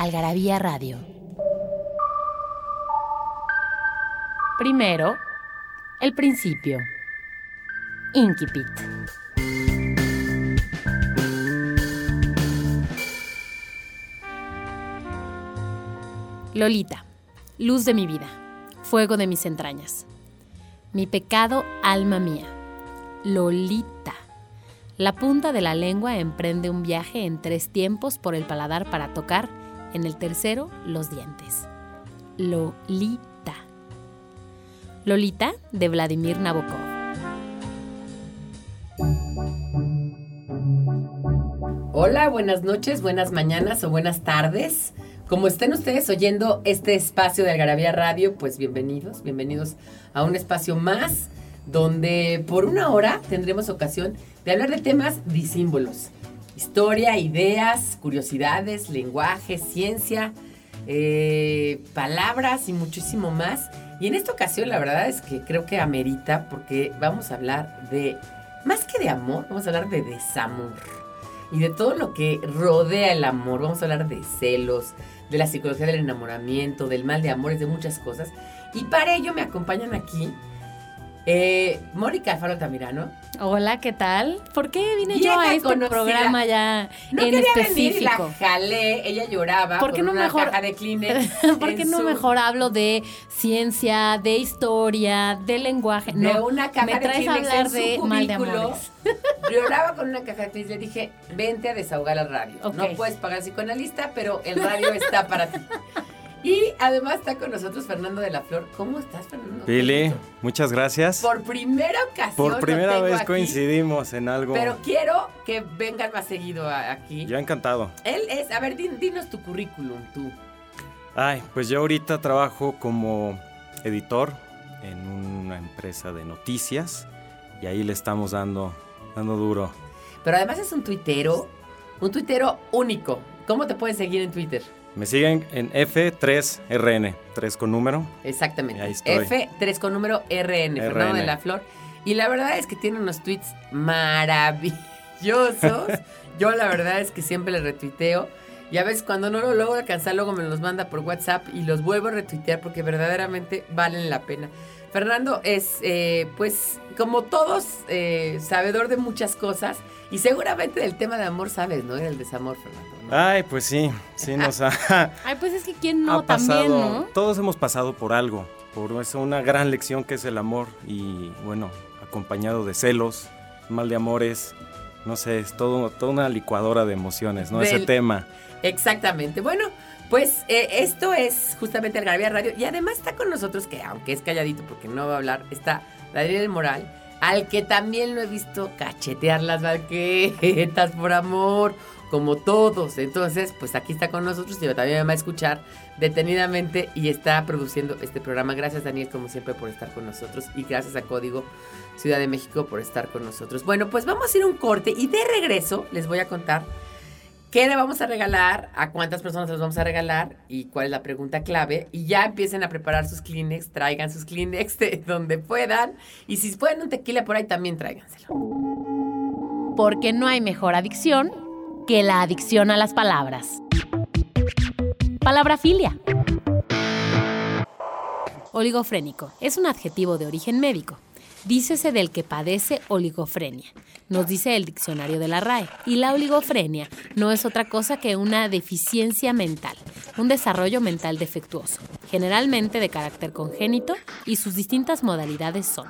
Algarabía Radio. Primero, el principio. Inquipit. Lolita, luz de mi vida, fuego de mis entrañas. Mi pecado, alma mía. Lolita. La punta de la lengua emprende un viaje en tres tiempos por el paladar para tocar, en el tercero, los dientes. Lolita. Lolita de Vladimir Nabokov. Hola, buenas noches, buenas mañanas o buenas tardes. Como estén ustedes oyendo este espacio de Algarabía Radio, pues bienvenidos, bienvenidos a un espacio más donde por una hora tendremos ocasión de hablar de temas disímbolos. Historia, ideas, curiosidades, lenguaje, ciencia, eh, palabras y muchísimo más. Y en esta ocasión la verdad es que creo que amerita porque vamos a hablar de, más que de amor, vamos a hablar de desamor. Y de todo lo que rodea el amor. Vamos a hablar de celos, de la psicología del enamoramiento, del mal de amores, de muchas cosas. Y para ello me acompañan aquí eh, Mónica Alfaro Tamirano. Hola, ¿qué tal? ¿Por qué vine yo a este programa ya no en específico? la jalé, ella lloraba ¿Por qué no una mejor, caja de Kleenex. ¿Por qué no mejor hablo de ciencia, de historia, de lenguaje? De no, una caja me traes a hablar de mal de amores. Lloraba con una caja de Kleenex, le dije, vente a desahogar al radio. No puedes pagar psicoanalista, pero el radio está para ti. Y además está con nosotros Fernando de la Flor. ¿Cómo estás, Fernando? Pili, muchas gracias. Por primera ocasión. Por primera vez coincidimos en algo. Pero quiero que vengan más seguido aquí. Yo encantado. Él es, a ver, dinos tu currículum, tú. Ay, pues yo ahorita trabajo como editor en una empresa de noticias y ahí le estamos dando, dando duro. Pero además es un tuitero, un tuitero único. ¿Cómo te pueden seguir en Twitter? Me siguen en F3RN, 3 con número. Exactamente. F3 con número RN, Fernando de la Flor. Y la verdad es que tiene unos tweets maravillosos. Yo la verdad es que siempre le retuiteo. Y a veces cuando no lo logro alcanzar, luego me los manda por WhatsApp y los vuelvo a retuitear porque verdaderamente valen la pena. Fernando es, eh, pues, como todos, eh, sabedor de muchas cosas y seguramente del tema de amor sabes, ¿no? el desamor, Fernando. Ay, pues sí, sí nos ha. Ay, pues es que quién no también, ¿no? Todos hemos pasado por algo, por eso una gran lección que es el amor y bueno, acompañado de celos, mal de amores, no sé, es todo, toda una licuadora de emociones, ¿no? Ese tema. Exactamente. Bueno, pues eh, esto es justamente el Algarabía Radio y además está con nosotros, que aunque es calladito porque no va a hablar, está Daniel Moral, al que también lo he visto cachetear las banquetas por amor como todos. Entonces, pues aquí está con nosotros y también me va a escuchar detenidamente y está produciendo este programa. Gracias Daniel, como siempre, por estar con nosotros y gracias a Código Ciudad de México por estar con nosotros. Bueno, pues vamos a ir un corte y de regreso les voy a contar qué le vamos a regalar, a cuántas personas les vamos a regalar y cuál es la pregunta clave. Y ya empiecen a preparar sus Kleenex, traigan sus Kleenex de donde puedan. Y si pueden un tequila por ahí, también tráiganselo. Porque no hay mejor adicción que la adicción a las palabras. Palabrafilia. Oligofrénico es un adjetivo de origen médico. Dícese del que padece oligofrenia, nos dice el diccionario de la RAE. Y la oligofrenia no es otra cosa que una deficiencia mental, un desarrollo mental defectuoso, generalmente de carácter congénito, y sus distintas modalidades son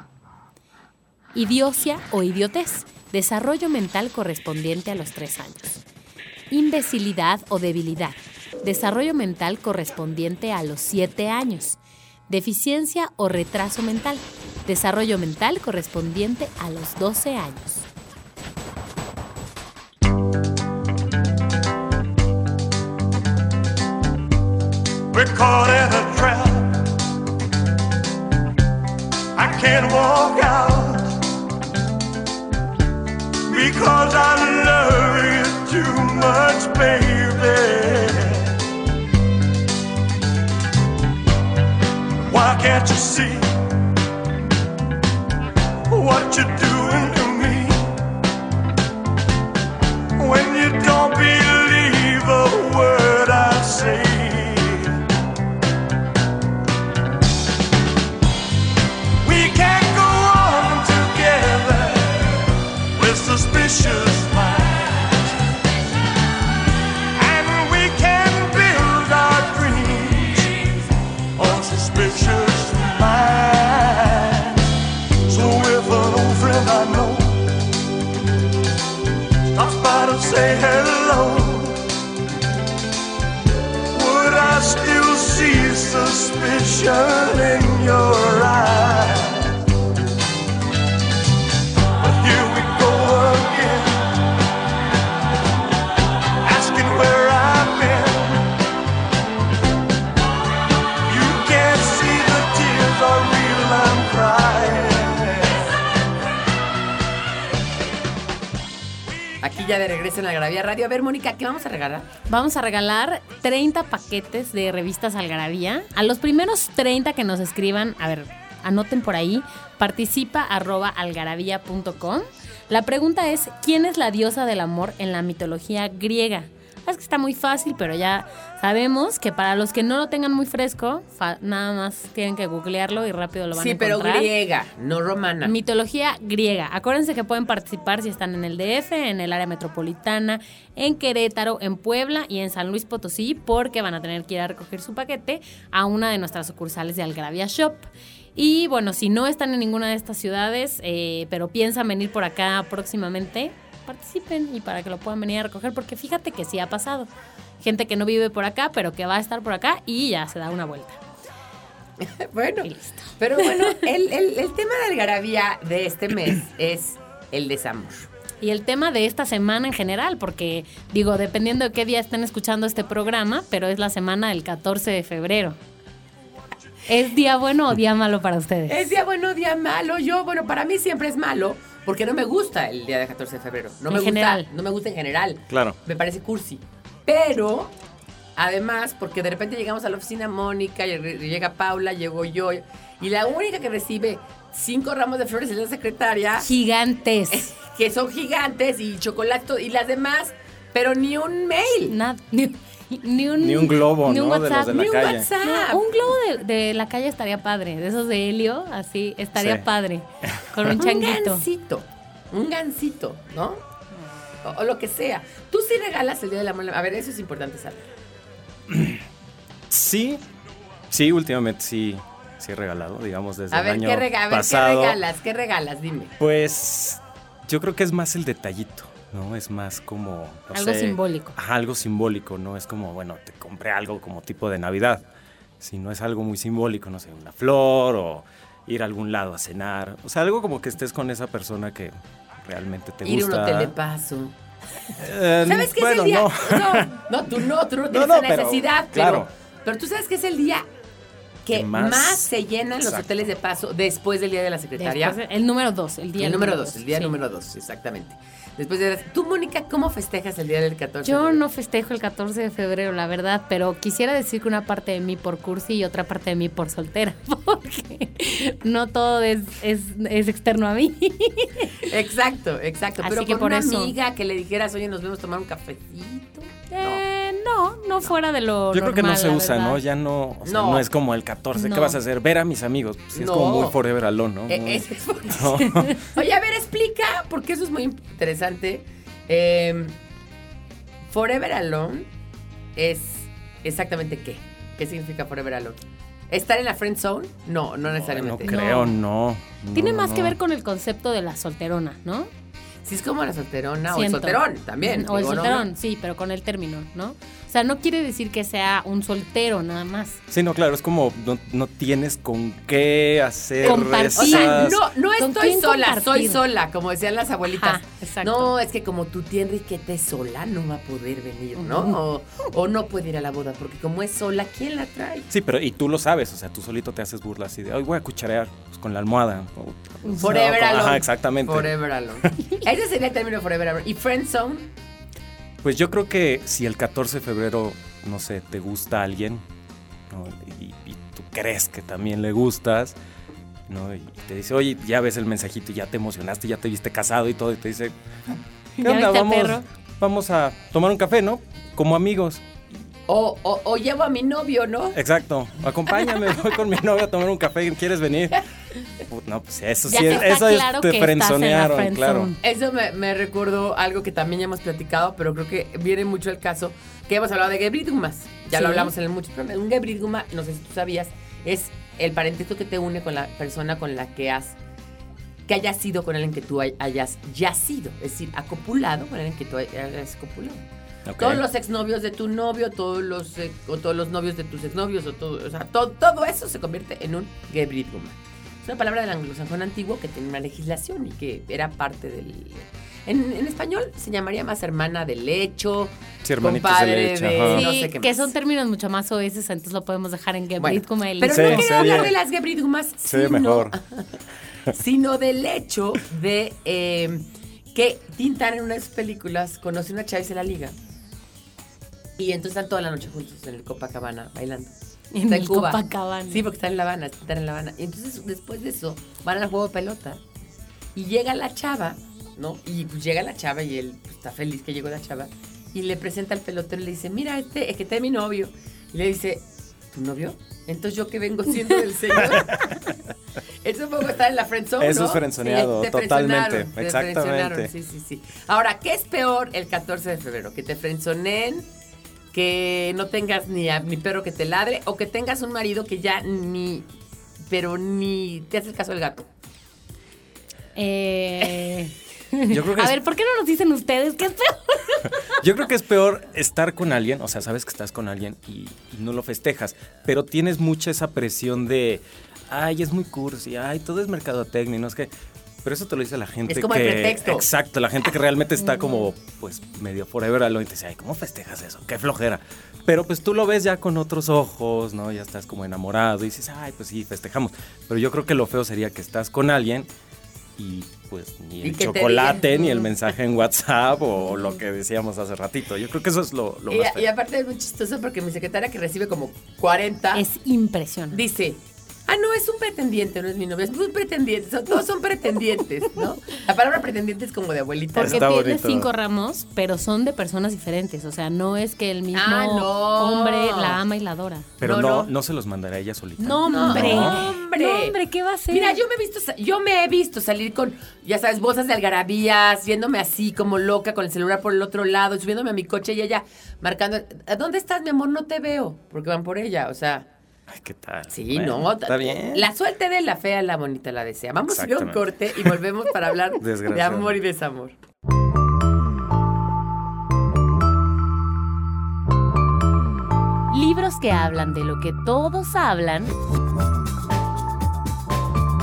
idiocia o idiotez, desarrollo mental correspondiente a los tres años imbecilidad o debilidad, desarrollo mental correspondiente a los 7 años, deficiencia o retraso mental, desarrollo mental correspondiente a los 12 años. I can't walk out because I love too much, baby. Why can't you see what you're doing to me? When you don't believe A ver, Mónica, ¿qué vamos a regalar? Vamos a regalar 30 paquetes de revistas Algarabía. A los primeros 30 que nos escriban, a ver, anoten por ahí, participa arroba algarabía.com. La pregunta es, ¿quién es la diosa del amor en la mitología griega? Es que está muy fácil, pero ya sabemos que para los que no lo tengan muy fresco, nada más tienen que googlearlo y rápido lo van a Sí, pero encontrar. griega, no romana. Mitología griega. Acuérdense que pueden participar si están en el DF, en el área metropolitana, en Querétaro, en Puebla y en San Luis Potosí, porque van a tener que ir a recoger su paquete a una de nuestras sucursales de Algravia Shop. Y bueno, si no están en ninguna de estas ciudades, eh, pero piensan venir por acá próximamente, participen y para que lo puedan venir a recoger, porque fíjate que sí ha pasado. Gente que no vive por acá, pero que va a estar por acá y ya se da una vuelta. Bueno, Y listo. pero bueno, el, el- el tema de algarabía de este mes es el desamor. Y el tema de esta semana en general, porque digo, dependiendo de qué día estén escuchando este programa, pero es la semana del 14 de febrero. ¿Es día bueno o día malo para ustedes? Es día bueno, día malo. Yo, bueno, para mí siempre es malo porque no me gusta el día de 14 de febrero. No En me general. gusta, no me gusta en general. Claro. Me parece cursi. Pero además, porque de repente llegamos a la oficina Mónica, llega Paula, llego yo y la única que recibe cinco ramos de flores es la secretaria, Gigantes. que son gigantes y chocolate y las demás, pero ni un mail. Nada, ni, ni un, Ni un globo, ni un ¿no? De los WhatsApp. de la ni un calle. WhatsApp. No, un globo de, de la calle estaría padre, de esos de helio, así, estaría Sí. padre, con un changuito. gansito. Un gansito, ¿no? O, o lo que sea. Tú sí regalas el Día del Amor. A ver, eso es importante saber. Sí, sí, últimamente sí, sí he regalado, digamos, desde A el ver, año ¿qué, rega- a ver ¿qué pasado. regalas? ¿Qué regalas? Dime. Pues yo creo que es más el detallito, ¿no? Es más como... no Algo sé, simbólico. Ajá, algo simbólico, ¿no? Es como, bueno, te compré algo como tipo de Navidad. Si no es algo muy simbólico, no sé, una flor o ir a algún lado a cenar. O sea, algo como que estés con esa persona que realmente te Ir a un gusta. hotel de paso. Eh, ¿Sabes qué bueno, es el día? no. No, no, tú no, tú no tienes no, necesidad. pero, claro. pero tú sabes que es el día que más, más- se llenan los hoteles de paso después del día de la secretaria. Después, el número dos, el día el número dos, el día sí. número dos, exactamente. Después de tú, Mónica, ¿cómo festejas el día del 14? de Yo no festejo el 14 de febrero, la verdad, pero quisiera decir que una parte de mí por cursi y otra parte de mí por soltera, porque no todo es, es, es externo a mí. Exacto, exacto. Así Pero que con por una eso- amiga que le dijeras, oye, nos vemos a tomar un cafecito. Eh, no, no fuera de lo Yo creo que no se usa. ¿no? Ya no, o sea, No. no. es como el 14. No. ¿Qué vas a hacer? Ver a mis amigos. Pues sí, No. es como muy forever alone, ¿no? Eh, Muy- ese es por- No. Oye, a ver, explica, porque eso es muy interesante. Eh, Forever Alone es exactamente qué. ¿Qué significa Forever Alone? ¿Estar en la friend zone? No, no No necesariamente. creo, no. Tiene No, más que no. ver con el concepto de la solterona, ¿no? Sí, es como la solterona Siento. o el solterón también. O el digo, solterón, no. sí, pero con el término, ¿no? O sea, no quiere decir que sea un soltero nada más. Sí, no, claro, es como no, no tienes con qué hacer Compartir. O sea, esas- no, no ¿Con estoy sola, soy compartir? sola, como decían las abuelitas. Ajá, exacto. No, es que como tu tía Enriqueta es sola, no va a poder venir, ¿no? O, o no puede ir a la boda, porque como es sola, ¿quién la trae? Sí, pero y tú lo sabes, o sea, tú solito te haces burlas así de, ay, voy a cucharear pues, con la almohada. O- Forever o- alone. Ajá, exactamente. Forever alone. Ese sería el término forever. ¿Y friend zone? Pues yo creo que si el 14 de febrero, no sé, te gusta alguien, ¿no? y, y tú crees que también le gustas, ¿no? Y te dice, oye, ya ves el mensajito y ya te emocionaste, ya te viste casado y todo, y te dice, ¿qué ¿Ya onda? Vamos, perro? vamos a tomar un café, ¿no? Como amigos. O, o, o llevo a mi novio, ¿no? Exacto. Acompáñame, voy con mi novio a tomar un café, ¿quieres venir? No, pues eso Ya sí, es, eso es, claro te en la frenzonearon, claro. Eso me, me recordó algo que también ya hemos platicado, pero creo que viene mucho el caso que hemos hablado de Gebridgumas. Ya Sí. lo hablamos en el muchos programas. Un Gebridguma, no sé si tú sabías, es el parentesco que te une con la persona con la que has que hayas sido con alguien que tú hay- hayas yacido, es decir, acopulado con alguien que tú hay- hayas copulado. Todos los exnovios de tu novio, todos los eh, o todos los novios de tus exnovios o todo, o sea, todo, todo eso se convierte en un Gebridguma. Es una palabra del anglosajón antiguo que tenía una legislación y que era parte del en, en español se llamaría más hermana de lecho, Sí, de compadre leche, de- ajá. Sí, no sé qué que más. son términos mucho más oeces, entonces lo podemos dejar en Bueno, Gebrit como el Pero Sí, no quiero hablar de las ve sino, mejor. sino del hecho de eh, que Tintán en una de sus películas conoce una chava y se la liga. Y entonces están toda la noche juntos en el Copacabana bailando. En Está el Cuba. Copacabana. Sí, porque está en La Habana, están en La Habana. Y entonces después de eso van al juego de pelota y llega la chava, ¿no? Y pues llega la chava y él pues, está feliz que llegó la chava y le presenta al pelotero y le dice, mira, este es que este es mi novio. Y le dice, ¿tu novio? Entonces yo que vengo siendo del señor. Eso fue como estar en la friendzone, Eso ¿no? es frenzoneado, te totalmente, te exactamente. Sí, sí, sí. Ahora, ¿qué es peor el 14 de febrero? ¿Que te frenzoneen? Que no tengas ni, a- ni perro que te ladre o que tengas un marido que ya ni, pero ni te hace el caso del gato. Eh, Yo creo que a es- ver, ¿por qué no nos dicen ustedes qué es peor? Yo creo que es peor estar con alguien, o sea, sabes que estás con alguien y, y no lo festejas, pero tienes mucha esa presión de, ay, es muy cursi, ay, todo es mercadotecnia, no es que... Pero eso te lo dice la gente Es como que... el pretexto. Exacto, la gente que realmente está como, pues, medio forever alone y te dice, ay, ¿cómo festejas eso? Qué flojera. Pero pues tú lo ves ya con otros ojos, ¿no? Ya estás como enamorado y dices, ay, pues sí, festejamos. Pero yo creo que lo feo sería que estás con alguien y pues ni el chocolate, ni el "Mm". mensaje en WhatsApp o lo que decíamos hace ratito. Yo creo que eso es lo, lo Y, más y aparte es muy chistoso porque mi secretaria que recibe como 40 Es impresionante. dice, ah, no, es un pretendiente, no es mi novio, es un pretendiente, son- todos son pretendientes, ¿no? La palabra pretendiente es como de abuelita. Porque Está tiene bonito. cinco ramos, pero son de personas diferentes. O sea, no es que el mismo Ah, no. hombre la ama y la adora. Pero no, no, no. no, se los mandará ella solita. No, hombre. No, hombre. No, hombre, ¿qué va a hacer? Mira, yo me he visto, yo me he visto salir con, ya sabes, bolsas de algarabías, yéndome así como loca con el celular por el otro lado, subiéndome a mi coche y ella marcando, ¿a dónde estás, mi amor? No te veo, porque van por ella, o sea, Ay, ¿qué tal? sí, Bueno, no. Está bien. La suerte de la fea, la bonita la desea. Vamos a ir a un corte y volvemos para hablar de amor y desamor. Libros que hablan de lo que todos hablan,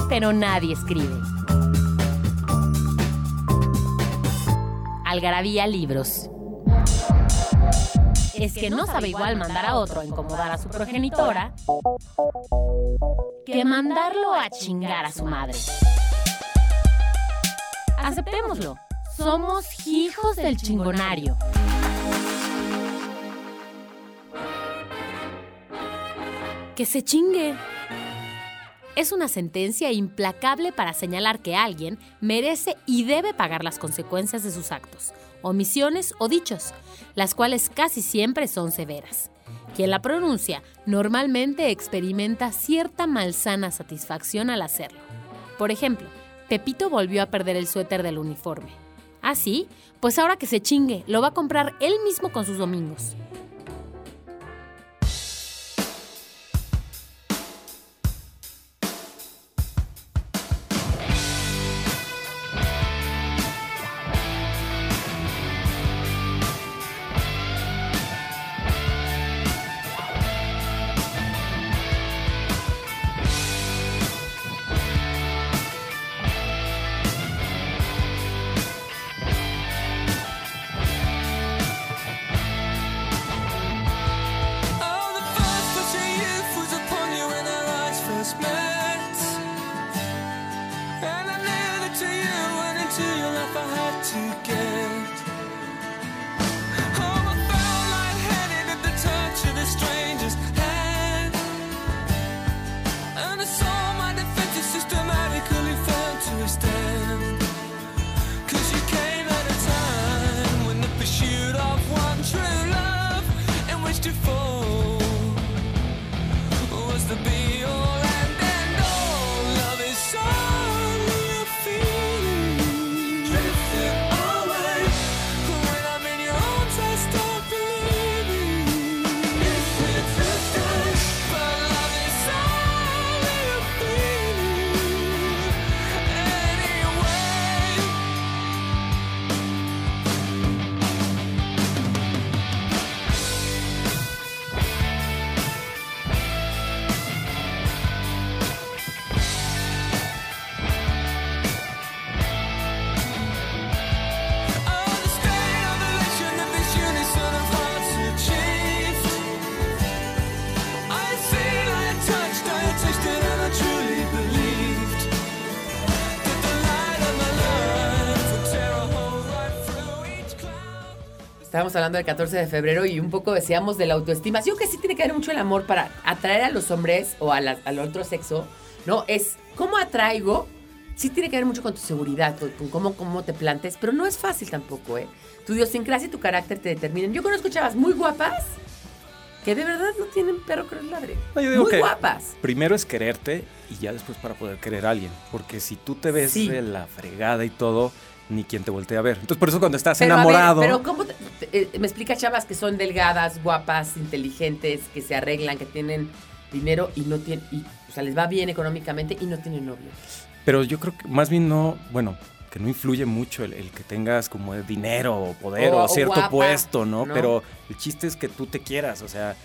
pero nadie escribe. Algarabía Libros. Es que no sabe igual mandar a otro a incomodar a su progenitora que mandarlo a chingar a su madre. Aceptémoslo. Somos hijos del chingonario. Que se chingue. Es una sentencia implacable para señalar que alguien merece y debe pagar las consecuencias de sus actos, omisiones o dichos, las cuales casi siempre son severas. Quien la pronuncia normalmente experimenta cierta malsana satisfacción al hacerlo. Por ejemplo, Pepito volvió a perder el suéter del uniforme. ¿Ah, sí? Pues ahora que se chingue, lo va a comprar él mismo con sus domingos. Hablando del 14 de febrero y un poco decíamos de la autoestima. Yo creo que sí tiene que ver mucho el amor para atraer a los hombres o a la- al otro sexo, ¿no? Es cómo atraigo, sí tiene que ver mucho con tu seguridad, con, con cómo, cómo te plantes, pero no es fácil tampoco, ¿eh? Tu idiosincrasia y tu carácter te determinan. Yo conozco chavas muy guapas que de verdad no tienen perro que les ladre. No, yo digo muy que guapas. Primero es quererte y ya después para poder querer a alguien. Porque si tú te ves Sí. de la fregada y todo, ni quien te voltea a ver. Entonces por eso cuando estás Pero, a ver, enamorado... pero ¿cómo te- te- eh, me explica chavas que son delgadas, guapas, inteligentes, que se arreglan, que tienen dinero y no tienen, y, o sea, les va bien económicamente y no tienen novio? Pero yo creo que más bien no, bueno, que no influye mucho el, el que tengas como dinero o poder O- o, o cierto guapa, puesto, ¿no? ¿no? Pero el chiste es que tú te quieras, o sea,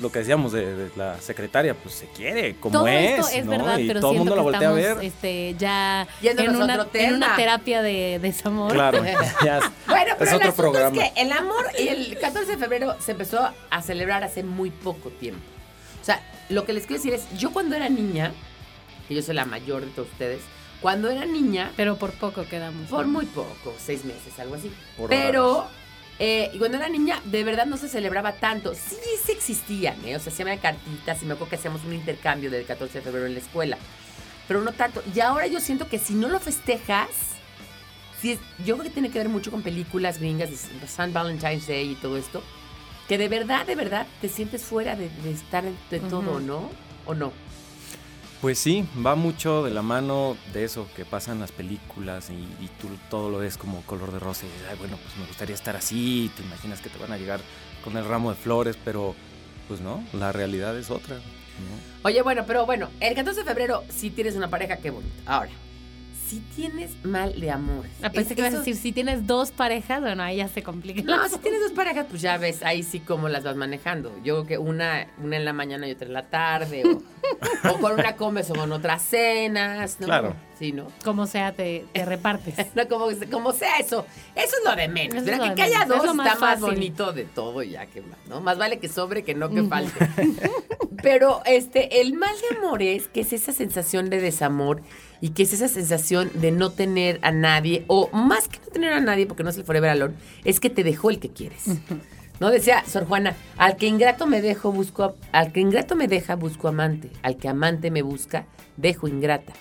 lo que decíamos de, de la secretaria, pues se quiere, como Todo es, esto es ¿no? verdad, y pero todo el mundo la voltea a ver. este, ya en una, en una terapia de desamor. Claro, ya. Bueno, pero es el otro programa. es que el amor el 14 de febrero se empezó a celebrar hace muy poco tiempo. O sea, lo que les quiero decir es, yo cuando era niña, que yo soy la mayor de todos ustedes, cuando era niña, Pero por poco quedamos. Por ¿no? muy poco, seis meses, algo así. Por Pero eh, y cuando era niña, de verdad no se celebraba tanto. Sí, sí existían, ¿eh? O sea, se hacían cartitas y me acuerdo que hacíamos un intercambio del 14 de febrero en la escuela. Pero no tanto. Y ahora yo siento que si no lo festejas, sí es- yo creo que tiene que ver mucho con películas gringas de San Valentine's Day y todo esto. Que de verdad, de verdad, te sientes fuera de, de estar de todo, Ujú. ¿no? ¿O no? Pues sí, va mucho de la mano de eso que pasa en las películas y, tú todo lo ves como color de rosa y "Ay, bueno, pues me gustaría estar así, te imaginas que te van a llegar con el ramo de flores, pero pues no, la realidad es otra. ¿no? Oye, bueno, pero bueno, el 14 de febrero, si tienes una pareja, qué bonito. Ahora, si tienes mal de amores. Ah, pensé es- que ibas a decir, si tienes dos parejas, bueno, ahí ya se complica. No, si tienes dos parejas, pues ya ves ahí sí cómo las vas manejando. Yo creo que una, una en la mañana y otra en la tarde, o, o con una comes o con otras cenas, ¿no? Claro. Sí, ¿no? Como sea, te, te repartes. No, como, como sea eso. Eso es lo de menos. Pero lo que, de que haya menos, es dos más está más bonito de todo ya que más, ¿no? Más vale que sobre que no que falte. Pero este, el mal de amor es que es esa sensación de desamor y que es esa sensación de no tener a nadie, o más que no tener a nadie, porque no es el forever alone, es que te dejó el que quieres. ¿No? Decía Sor Juana, al que ingrato me dejo, busco, al que ingrato me deja, busco amante, al que amante me busca, dejo ingrata.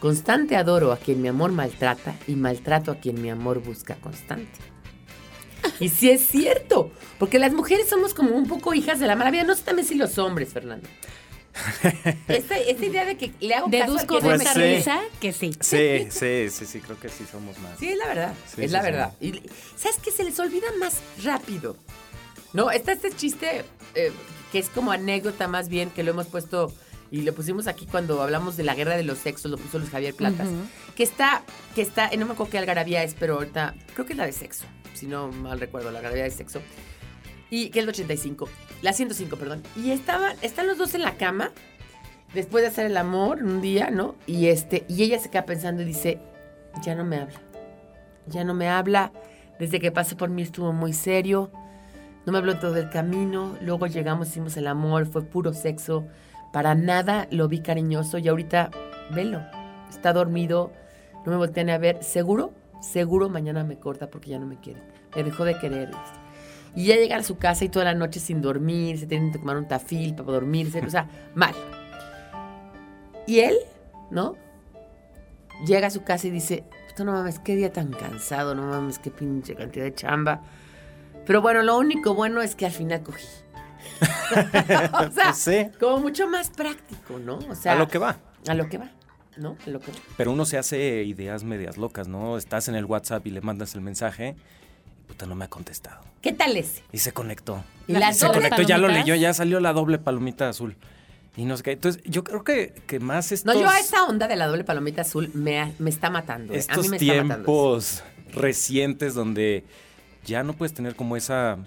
Constante adoro a quien mi amor maltrata y maltrato a quien mi amor busca constante. Y sí es cierto, porque las mujeres somos como un poco hijas de la maravilla, no sé también si los hombres, Fernando. Esta, esta idea de que le hago caso Deduzco que no de esa risa que sí. Sí, sí, sí, sí, creo que sí somos más. Sí, es la verdad. Sí, es sí, la sí. verdad. Y ¿sabes qué? Se les olvida más rápido. No, está este chiste eh, que es como anécdota más bien, que lo hemos puesto y lo pusimos aquí cuando hablamos de la guerra de los sexos, lo puso Luis Javier Platas. Que está, que está, eh, no me acuerdo qué algarabía es, pero ahorita creo que es la de sexo, si no mal recuerdo, la algarabía de sexo. Y que es la 85, la 105, perdón. Y estaban, están los dos en la cama, después de hacer el amor un día, ¿no? Y este, y ella se queda pensando y dice, ya no me habla. Ya no me habla. Desde que pasó por mí estuvo muy serio. No me habló todo el camino. Luego llegamos, hicimos el amor, fue puro sexo. Para nada lo vi cariñoso y ahorita, velo. Está dormido, no me voltean a ver. ¿Seguro? Seguro mañana me corta porque ya no me quiere. Me dejó de querer. Y ya llega a su casa y toda la noche sin dormir, se tienen que tomar un tafil para dormirse, o sea, mal. Y él, ¿no? Llega a su casa y dice, "Puta, no mames, qué día tan cansado, no mames, qué pinche cantidad de chamba. Pero bueno, lo único bueno es que al final cogí. o sea, Pues sí. como mucho más práctico, ¿no? O sea, a lo que va. A lo que va, ¿no? A lo que va. Pero uno se hace ideas medias locas, ¿no? Estás en el WhatsApp y le mandas el mensaje, puta, no me ha contestado. ¿Qué tal ese? Y se conectó. Y las se conectó, ya lo leyó, ya salió la doble palomita azul. Y no sé qué. Entonces, yo creo que, que más estos, No, yo a esa onda de la doble palomita azul me, me está matando. ¿eh? A estos mí me está matando. tiempos recientes donde ya no puedes tener como esa,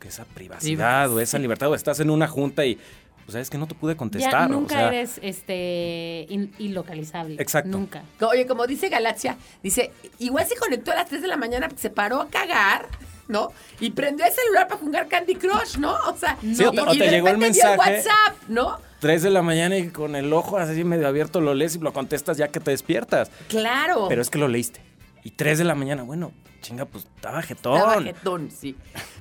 que esa privacidad o esa libertad, o estás en una junta y, pues, sabes que no te pude contestar. Ya o nunca sea, eres este in- ilocalizable. Exacto. Nunca. Oye, como dice Galaxia, dice, igual se conectó a las 3 de la mañana porque se paró a cagar, ¿no? Y prendió el celular para jugar Candy Crush, ¿no? O sea, Sí, o te- y- o y te de llegó el mensaje. WhatsApp, ¿no? 3 de la mañana y con el ojo así medio abierto lo lees y lo contestas ya que te despiertas. Claro. Pero es que lo leíste. Y 3 de la mañana, bueno, chinga, pues estaba jetón. Estaba jetón, sí.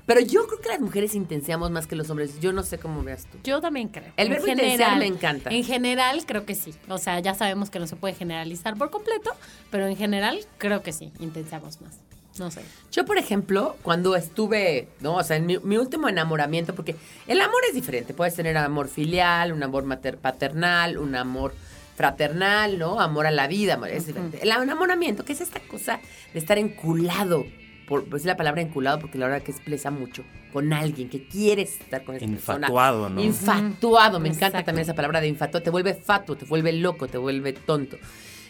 Pero yo creo que las mujeres intenseamos más que los hombres. Yo no sé cómo veas tú. Yo también creo. El En verbo intensear me encanta. En general, creo que sí. O sea, ya sabemos que no se puede generalizar por completo, pero en general, creo que sí, intentamos más. No sé. Yo, por ejemplo, cuando estuve, ¿no? O sea, en mi, mi último enamoramiento, porque el amor es diferente. Puedes tener amor filial, un amor mater- paternal, un amor fraternal, ¿no? Amor a la vida, amor- es diferente. El enamoramiento, que es esta cosa de estar enculado, por pues la palabra enculado, porque la verdad que expresa mucho, con alguien que quieres estar con esa persona. Infatuado, ¿no? Infatuado, me encanta también esa palabra de infatuado. Te vuelve fatuo, te vuelve loco, te vuelve tonto.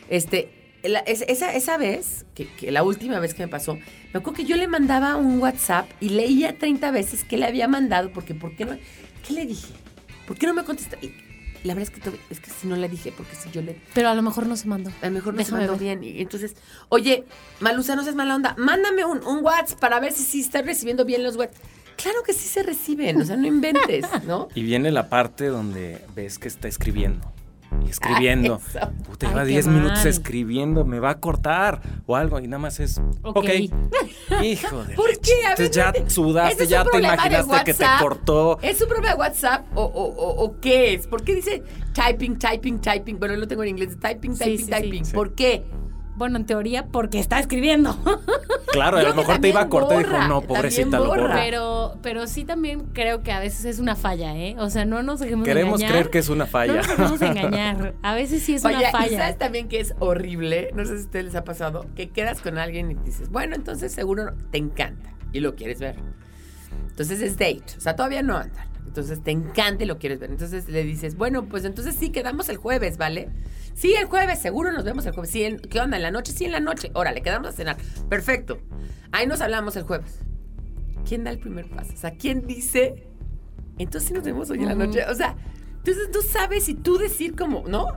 Este, la- esa, esa vez, que, que la última vez que me pasó, me acuerdo que yo le mandaba un WhatsApp y leía 30 veces que le había mandado, porque ¿por qué no? ¿Qué le dije? ¿Por qué no me contesta? La verdad es que, es que si no le dije, porque si yo le... Pero a lo mejor no se mandó. A lo mejor no Déjame se mandó ver. bien. Y entonces, oye, Malusa, no seas mala onda, mándame un, un WhatsApp para ver si sí estás recibiendo bien los WhatsApp. Claro que sí se reciben, o sea, no inventes, ¿no? Y viene la parte donde ves que está escribiendo. Y escribiendo. Ah. Puta, lleva qué 10 minutos escribiendo, me va a cortar o algo. Y nada más es. Ok. Ok. Hijo de. ¿Por leche. qué? Entonces ya sudaste, es ya te imaginaste que te cortó. ¿Es un problema de WhatsApp o, o- o- o qué es? ¿Por qué dice typing, typing, typing? Bueno, lo tengo en inglés. Typing, typing, sí, sí. typing. Sí. ¿Por qué? Bueno, en teoría, porque está escribiendo. Claro, a lo mejor te iba a cortar y dijo, no, pobrecita, lo borra. borra. Pero, pero sí también creo que a veces es una falla, ¿eh? O sea, no nos dejemos Queremos engañar. creer que es una No falla. nos dejemos engañar. A veces sí es Oye, una ¿y falla. sabes también que es horrible? No sé si a ustedes les ha pasado. Que quedas con alguien y dices, bueno, entonces seguro te encanta y lo quieres ver. Entonces es date. O sea, todavía no andan. Entonces te encanta y lo quieres ver. Entonces le dices, bueno, pues entonces sí, quedamos el jueves, ¿vale? Sí, el jueves, seguro nos vemos el jueves. Sí, en- ¿qué onda? ¿En la noche? Sí, en la noche. Órale, quedamos a cenar. Perfecto. Ahí nos hablamos el jueves. ¿Quién da el primer paso? O sea, ¿quién dice? Entonces sí nos vemos hoy en la noche. O sea, entonces tú sabes si tú decir como, ¿no?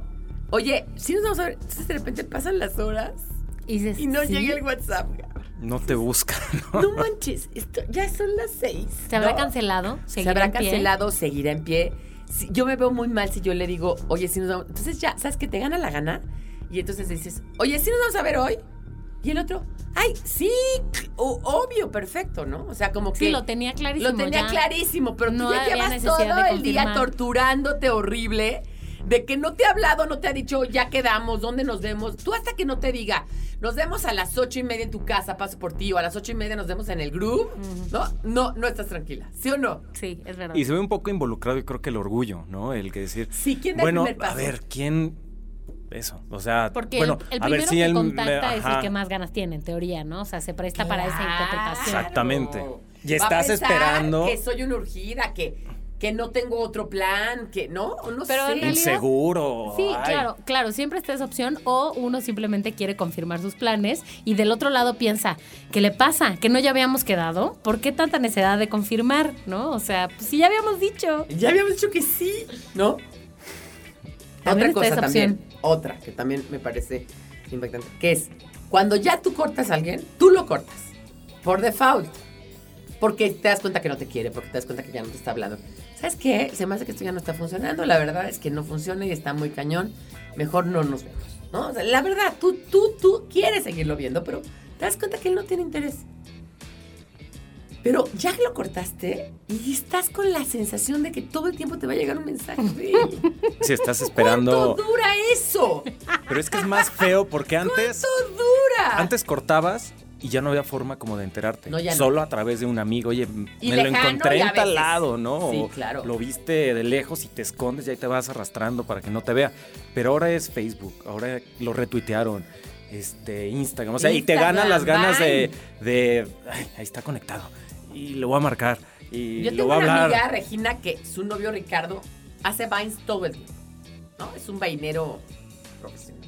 Oye, si nos vamos a ver. Entonces de repente pasan las horas Y, dices, y no ¿sí? llega el WhatsApp. No te busca, ¿no? No manches, esto, ya son las seis. ¿Se habrá ¿no? cancelado? Se ¿Seguirá habrá en pie? cancelado, seguirá en pie. Si- yo me veo muy mal si yo le digo, oye, si nos vamos. Entonces ya, ¿sabes que Te gana la gana. Y entonces dices, oye, si nos vamos a ver hoy. Y el otro, ay, sí, o- obvio, perfecto, ¿no? O sea, como que. Sí, lo tenía clarísimo. Lo tenía ya. clarísimo, pero No tú ya llevas todo el día torturándote horrible. De que no te ha hablado, no te ha dicho, ya quedamos, ¿dónde nos vemos? Tú hasta que no te diga, nos vemos a las ocho y media en tu casa, paso por ti, o a las ocho y media nos vemos en el group, ¿no? No, no estás tranquila, ¿sí o no? Sí, es verdad. Y se ve un poco involucrado y creo que el orgullo, ¿no? El que decir, Sí, ¿quién da el bueno, primer paso? a ver, ¿quién? Eso, o sea, Porque bueno, el, el a ver primero si que él me- contacta es el que más ganas tiene, en teoría, ¿no? O sea, se presta para esa interpretación. Exactamente. Y Va estás esperando- Que soy una urgida, que, que no tengo otro plan, que no, no Pero sé. en realidad- Inseguro. Sí, ay. claro, claro, siempre está esa opción o uno simplemente quiere confirmar sus planes y del otro lado piensa, ¿qué le pasa? ¿Que no ya habíamos quedado? ¿Por qué tanta necesidad de confirmar? ¿No? O sea, pues sí ya habíamos dicho. Ya habíamos dicho que sí, ¿no? También otra cosa también, opción. otra que también me parece impactante, que es cuando ya tú cortas a alguien, tú lo cortas por default. Porque te das cuenta que no te quiere, porque te das cuenta que ya no te está hablando. ¿Sabes qué? Se me hace que esto ya no está funcionando. La verdad es que no funciona y está muy cañón. Mejor no nos vemos. ¿no? O sea, la verdad, tú, tú, tú quieres seguirlo viendo, pero te das cuenta que él no tiene interés. Pero ya lo cortaste y estás con la sensación de que todo el tiempo te va a llegar un mensaje. Si estás esperando. ¿Cuánto dura eso? Pero es que es más feo porque antes, ¿Cuánto dura? antes cortabas y ya no había forma como de enterarte. No, ya no. Solo a través de un amigo. Oye, Y me lo encontré en tal lado, ¿no? Sí, O claro. Lo viste de lejos y te escondes y ahí te vas arrastrando para que no te vea. Pero ahora es Facebook, ahora lo retuitearon. Este, Instagram, o sea, y te ganan las ganas de, de "Ay, ahí está conectado y lo voy a marcar y Yo lo tengo voy a una hablar. amiga, Regina, que su novio Ricardo hace vines todo el tiempo. ¿No? Es un vainero profesional.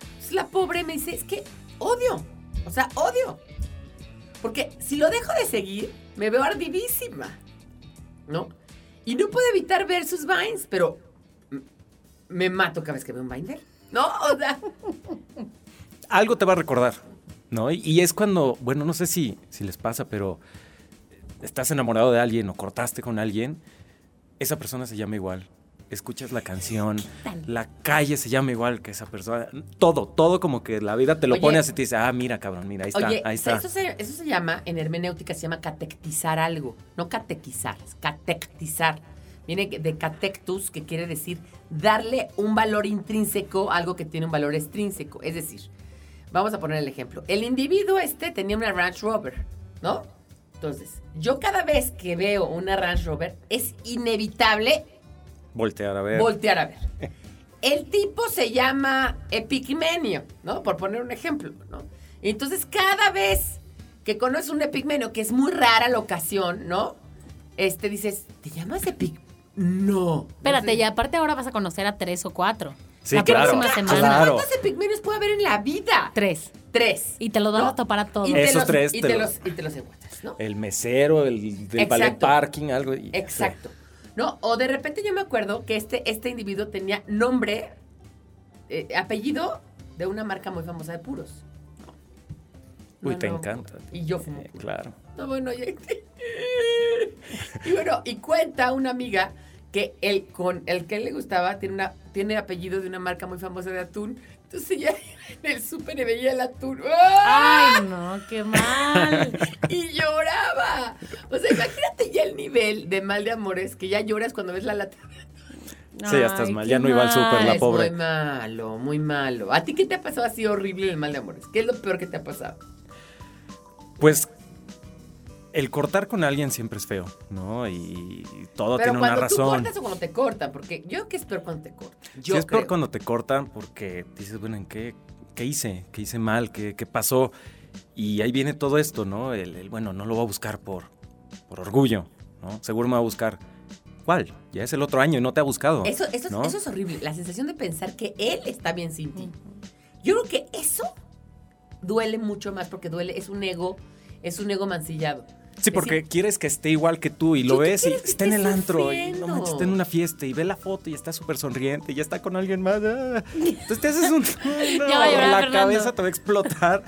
Entonces la pobre me dice, es que odio. O sea, odio. Porque si lo dejo de seguir, me veo ardidísima. ¿No? Y no puedo evitar ver sus vines, pero me mato cada vez que veo un vine de él, ¿No? O sea, algo te va a recordar, ¿no? Y es cuando, bueno, no sé si, si les pasa, pero estás enamorado de alguien o cortaste con alguien, esa persona se llama igual. Escuchas la canción, la calle se llama igual que esa persona, todo, todo como que la vida te lo Oye. pone así, te dice, ah, mira, cabrón, mira, ahí está, Oye, ahí está. Eso, se, eso se llama, en hermenéutica se llama catectizar algo, no catequizar, es catectizar. Viene de catectus, que quiere decir darle un valor intrínseco a algo que tiene un valor extrínseco. Es decir, vamos a poner el ejemplo. El individuo este tenía una Range Rover, ¿no? Entonces, yo cada vez que veo una Range Rover, es inevitable Voltear a ver. voltear a ver. El tipo se llama Epigmenio, ¿no? Por poner un ejemplo, ¿no? Entonces, cada vez que conoces un epigmenio, que es muy rara la ocasión, ¿no? Este dices, ¿te llamas Epig? No. Espérate, y aparte ahora vas a conocer a tres o cuatro. Sí, la claro, próxima semana. claro. ¿Cuántos epigmenios puede haber en la vida? Tres. Tres. Y te los vas ¿no? a topar a todos. Y te Esos los- tres Y te lo- los, y te los encuentras, ¿no? El mesero, el del ballet parking, algo. y- Exacto. ¿No? O de repente yo me acuerdo que este, este individuo tenía nombre, eh, apellido de una marca muy famosa de puros. Uy, No, te no. encanta. Y yo fumo Eh, claro. No, bueno, y, y bueno, y cuenta una amiga que el con el que le gustaba tiene una tiene apellido de una marca muy famosa de atún. Entonces ella en el súper y veía el atún. ¡Ah! Ay, no, qué mal. Y lloraba. O sea, imagínate ya el nivel de mal de amores que ya lloras cuando ves la lata. Sí, ya estás Ay, mal, ya no iba al súper, la es pobre. muy malo, muy malo. ¿A ti qué te ha pasado así horrible el mal de amores? ¿Qué es lo peor que te ha pasado? Pues el cortar con alguien siempre es feo, ¿no? Y todo Pero tiene una cuando tú razón. cortas o cuando te cortan, porque yo creo que es peor cuando te cortan. Sí, Yo es peor cuando te cortan porque dices, bueno, ¿en qué, qué hice? ¿Qué hice mal? ¿Qué, qué pasó? Y ahí viene todo esto, ¿no? El, el, bueno, no lo voy a buscar por, por orgullo, ¿no? Seguro me va a buscar. ¿Cuál? Ya es el otro año y no te ha buscado. Eso, eso, ¿no? eso es horrible. La sensación de pensar que él está bien sin ti. Yo creo que eso duele mucho más porque duele, es un ego, es un ego mancillado. Sí, porque quieres que esté igual que tú y lo ves y que está en el antro y no manches, está en una fiesta y ve la foto y está súper sonriente y ya está con alguien más. ah. Entonces te haces un... Ay, no, Ya va a llorar la Fernando. cabeza te va a explotar.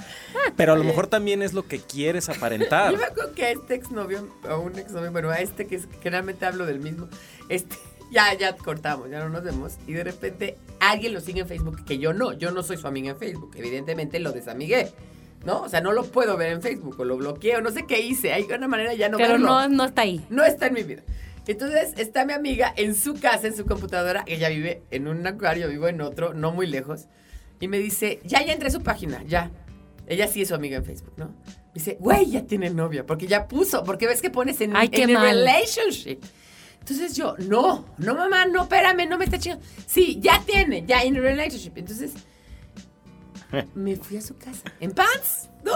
Pero a lo mejor también es lo que quieres aparentar. Yo me acuerdo que a este exnovio, a un exnovio, bueno, a este que es, generalmente hablo del mismo, este, ya, ya cortamos, ya no nos vemos, y de repente alguien lo sigue en Facebook que yo no, yo no soy su amiga en Facebook, evidentemente lo desamigué, ¿no? O sea, no lo puedo ver en Facebook, o lo bloqueé, o no sé qué hice, hay una manera ya no Pero verlo. no, no está ahí. No está en mi vida. Entonces está mi amiga en su casa, en su computadora. Ella vive en un acuario, vivo en otro, no muy lejos. Y me dice, ya, ya entré a su página, ya. Ella sí es su amiga en Facebook, ¿no? Me dice, güey, ya tiene novia, porque ya puso, porque ves que pones en, Ay, qué en mal. relationship. Entonces yo, no, no mamá, no, espérame, no me está chingando. Sí, ya tiene, ya en relationship. Entonces me fui a su casa, en pants, ¿no?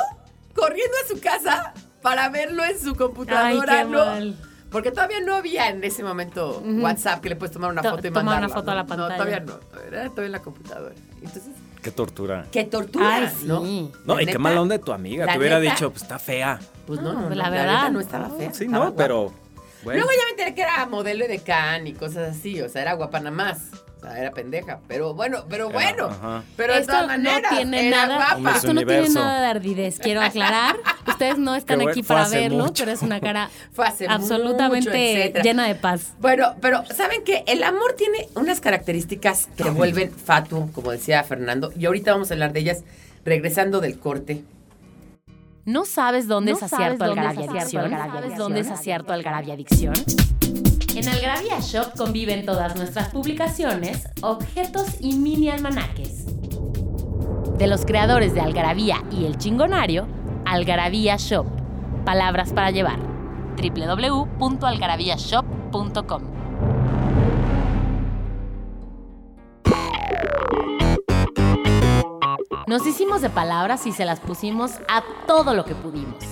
Corriendo a su casa para verlo en su Ay, computadora, qué ¿no? mal. Porque todavía no había en ese momento. WhatsApp que le puedes tomar una To- foto y tomar mandarla. una foto a ¿no? la pantalla. No, todavía no. Era todavía en la computadora. Entonces, Qué tortura. qué tortura, Ay, sí. ¿no? No, La y qué mala onda de tu amiga. Te hubiera neta, dicho, pues está fea. Pues no, No, no, no, la la verdad. verdad no estaba fea. Sí, estaba no, guapa. pero. Bueno, Luego ya me enteré que era modelo de can y cosas así, o sea, era guapa nada más. Sea, era pendeja. Pero bueno, pero bueno. ajá. Pero de Esto todas maneras, no tiene era nada, guapa. Esto no tiene nada de ardidez, quiero aclarar. Ustedes no están aquí para verlo, mucho. pero es una cara absolutamente mucho, llena de paz. Bueno, pero ¿saben qué? El amor tiene unas características que vuelven fatuo, como decía Fernando, y ahorita vamos a hablar de ellas regresando del corte. ¿No sabes dónde ¿No saciar tu dónde algarabia adicción? ¿Sabes dónde saciar tu algarabia adicción? En Algarabía Shop conviven todas nuestras publicaciones, objetos y mini almanaques. De los creadores de Algarabía y El Chingonario, Algarabía Shop. Palabras para llevar. www.algarabíashop.com Nos hicimos de palabras y se las pusimos a todo lo que pudimos.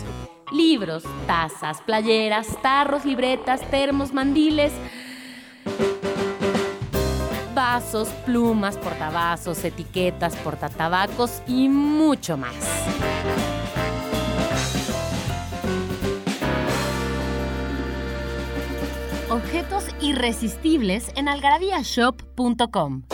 Libros, tazas, playeras, tarros, libretas, termos, mandiles, vasos, plumas, portavasos, etiquetas, portatabacos y mucho más. Objetos irresistibles en algarabíashop.com.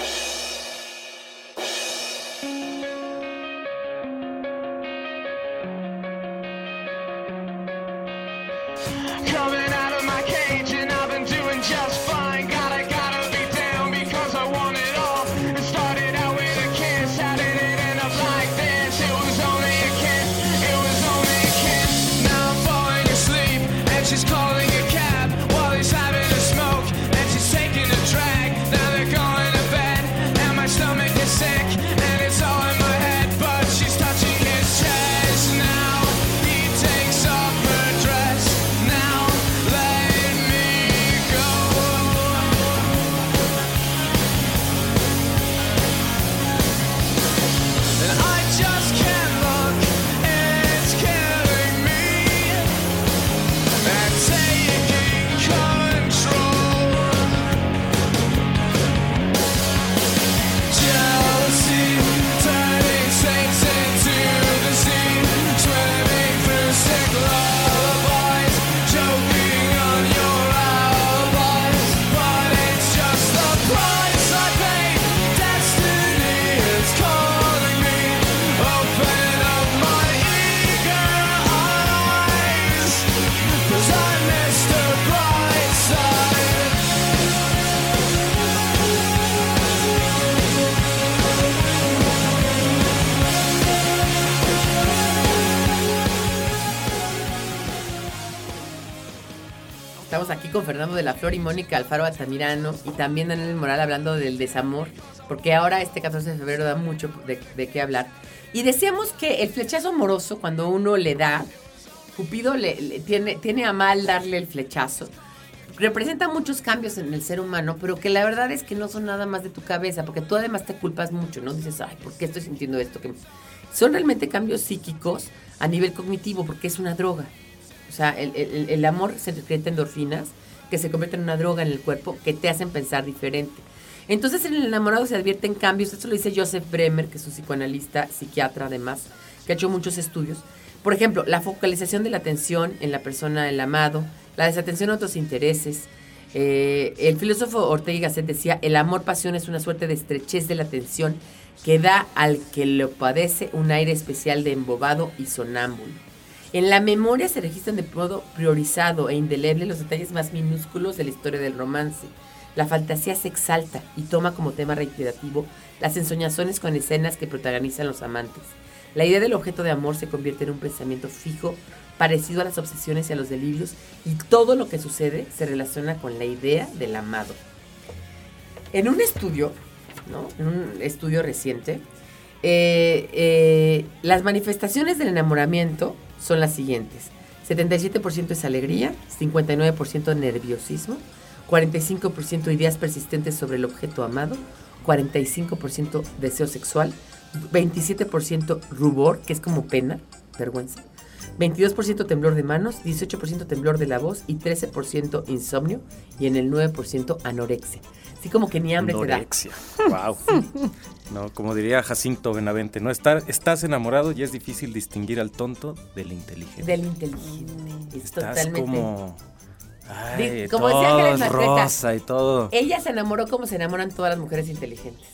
Fernando de la Flor y Mónica Alfaro Altamirano y también Daniel Moral hablando del desamor, porque ahora este 14 de febrero da mucho de, qué hablar. Y decíamos que el flechazo amoroso, cuando uno le da, Cupido le, tiene, tiene a mal darle el flechazo, representa muchos cambios en el ser humano, pero que la verdad es que no son nada más de tu cabeza, porque tú además te culpas mucho, ¿no? Dices, ay, ¿por qué estoy sintiendo esto? Que Son realmente cambios psíquicos a nivel cognitivo, porque es una droga. O sea, el, el- el amor se secreta endorfinas que se convierten en una droga en el cuerpo que te hacen pensar diferente. Entonces en el enamorado se advierten cambios, esto lo dice Joseph Bremer, que es un psicoanalista, psiquiatra además, que ha hecho muchos estudios. Por ejemplo, la focalización de la atención en la persona del amado, la desatención a otros intereses. Eh, el filósofo Ortega y Gasset decía, el amor-pasión es una suerte de estrechez de la atención que da al que lo padece un aire especial de embobado y sonámbulo. En la memoria se registran de modo priorizado e indeleble los detalles más minúsculos de la historia del romance. La fantasía se exalta y toma como tema reiterativo las ensoñaciones con escenas que protagonizan los amantes. La idea del objeto de amor se convierte en un pensamiento fijo, parecido a las obsesiones y a los delirios, y todo lo que sucede se relaciona con la idea del amado. En un estudio, ¿no? En un estudio reciente, eh, eh, las manifestaciones del enamoramiento son las siguientes. 77% es alegría, 59% nerviosismo, 45% ideas persistentes sobre el objeto amado, 45% deseo sexual, 27% rubor, que es como pena, vergüenza, 22% temblor de manos, 18% temblor de la voz y 13% insomnio y en el 9% anorexia. Así como que ni hambre te da. Wow. No, como diría Jacinto Benavente, no estar, estás enamorado y es difícil distinguir al tonto del inteligente. Del inteligente. Es estás totalmente. como ay, como decía todo Ángeles es Matreta. rosa y todo. Ella se enamoró como se enamoran todas las mujeres inteligentes.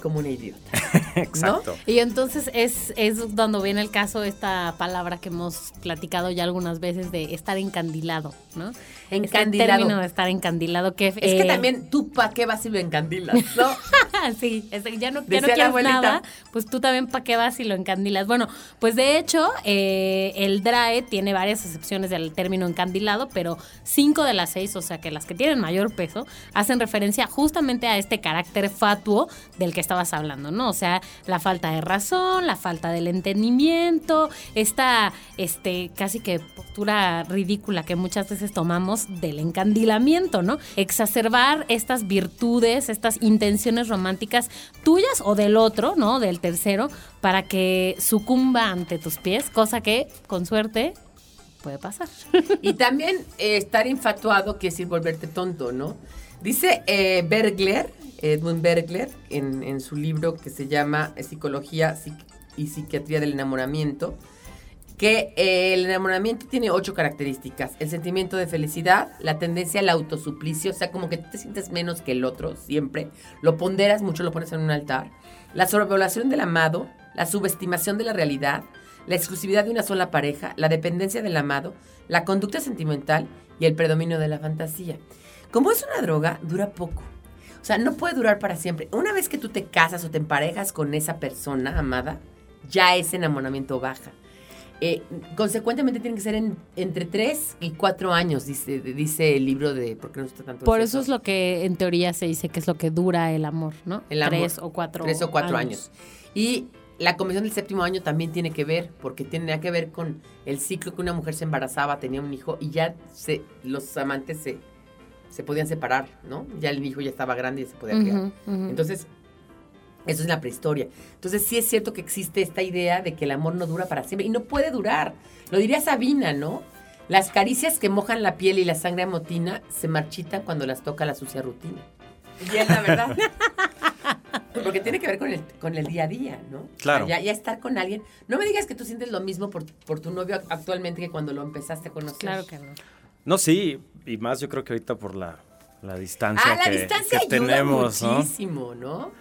Como una idiota. Exacto. Y entonces es, es cuando viene el caso esta palabra que hemos platicado ya algunas veces de estar encandilado, ¿no? Encandilado. Este término de estar encandilado que Es que eh, también tú pa' qué vas y lo encandilas, ¿no? sí, es ya no, ya no quieres nada, pues tú también para qué vas y lo encandilas. Bueno, pues de hecho, eh, el DRAE tiene varias excepciones del término encandilado, pero cinco de las seis, o sea que las que tienen mayor peso, hacen referencia justamente a este carácter fatuo del que estabas hablando, ¿no? O sea, la falta de razón, la falta del entendimiento, esta este, casi que postura ridícula que muchas veces tomamos del encandilamiento, ¿no? Exacerbar estas virtudes, estas intenciones románticas tuyas o del otro, ¿no? Del tercero, para que sucumba ante tus pies, cosa que, con suerte, puede pasar. Y también eh, estar infatuado quiere decir volverte tonto, ¿no? Dice eh, Bergler, Edmund Bergler, en, su libro que se llama Psicología Psic- y Psiquiatría del Enamoramiento, que eh, el enamoramiento tiene ocho características. El sentimiento de felicidad, la tendencia al autosuplicio, o sea, como que tú te sientes menos que el otro siempre, lo ponderas mucho, lo pones en un altar. La sobrevaloración del amado, la subestimación de la realidad, la exclusividad de una sola pareja, la dependencia del amado, la conducta sentimental y el predominio de la fantasía. Como es una droga, dura poco. O sea, no puede durar para siempre. Una vez que tú te casas o te emparejas con esa persona amada, ya ese enamoramiento baja. Eh, consecuentemente tiene que ser en- entre 3 y 4 años, dice, dice el libro de ¿Por qué no está tanto Por sexo? eso es lo que en teoría se dice que es lo que dura el amor, ¿no? El amor. Tres o cuatro Tres o cuatro años. Y la convención del séptimo año también tiene que ver, porque tiene que ver con el ciclo que una mujer se embarazaba, tenía un hijo y ya se, los amantes se, se podían separar, ¿no? Ya el hijo ya estaba grande y se podía criar. Ujú, ujú. Entonces, eso es la prehistoria. Entonces, sí es cierto que existe esta idea de que el amor no dura para siempre y no puede durar. Lo diría Sabina, ¿no? Las caricias que mojan la piel y la sangre amotina se marchitan cuando las toca la sucia rutina. Y es la verdad. Porque tiene que ver con el, con el día a día, ¿no? Claro. O sea, ya, ya estar con alguien. No me digas que tú sientes lo mismo por, por tu novio actualmente que cuando lo empezaste a conocer. Claro que no. No, sí, y más yo creo que ahorita por la, la distancia Ah, la que, distancia que ayuda tenemos, ¿no? muchísimo, ¿no?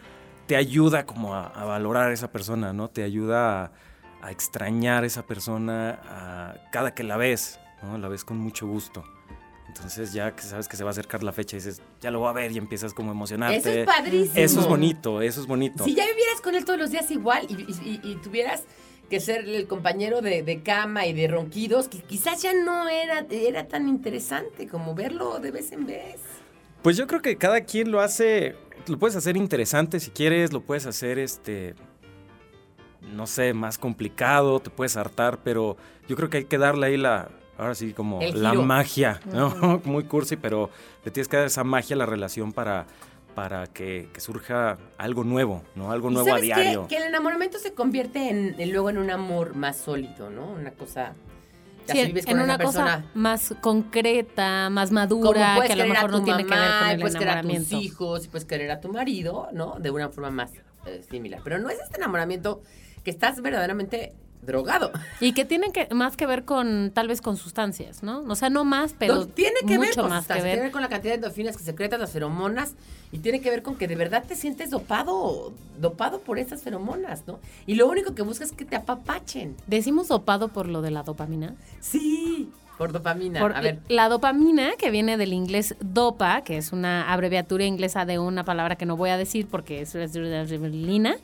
Te ayuda como a, a valorar a esa persona, ¿no? Te ayuda a, a extrañar a esa persona a- cada que la ves, ¿no? La ves con mucho gusto. Entonces ya que sabes que se va a acercar la fecha, dices, ya lo voy a ver y empiezas como a emocionarte. Eso es padrísimo. Eso es bonito, eso es bonito. Si ya vivieras con él todos los días igual y, y- y- y tuvieras que ser el compañero de, de cama y de ronquidos, que quizás ya no era, era tan interesante como verlo de vez en vez. Pues yo creo que cada quien lo hace, lo puedes hacer interesante si quieres, lo puedes hacer este, no sé, más complicado, te puedes hartar, pero yo creo que hay que darle ahí la, ahora sí como la magia, ¿no? Muy cursi, pero le tienes que dar esa magia a la relación para, para que, que surja algo nuevo, ¿no? Algo ¿Y nuevo a qué? diario. Que el enamoramiento se convierte en, en luego en un amor más sólido, ¿no? Una cosa... Ya Sí, si vives con en esa una cosa persona... más concreta, más madura, que a lo mejor a no tiene que ver con el puedes querer a tus enamoramiento. hijos, y puedes querer a tu marido, ¿no? De una forma más eh, similar. Pero no es este enamoramiento que estás verdaderamente drogado. Y que tienen que más que ver con tal vez con sustancias, ¿no? O sea, no más, pero No, tiene que ver mucho con más que sustancias, tiene que ver. ver con la cantidad de endorfinas que secretan las feromonas y tiene que ver con que de verdad te sientes dopado, dopado por esas feromonas, ¿no? Y lo único que buscas es que te apapachen. Decimos dopado por lo de la dopamina. Sí, por dopamina. Por a ver, la dopamina, que viene del inglés dopa, que es una abreviatura inglesa de una palabra que no voy a decir porque es adrenalina,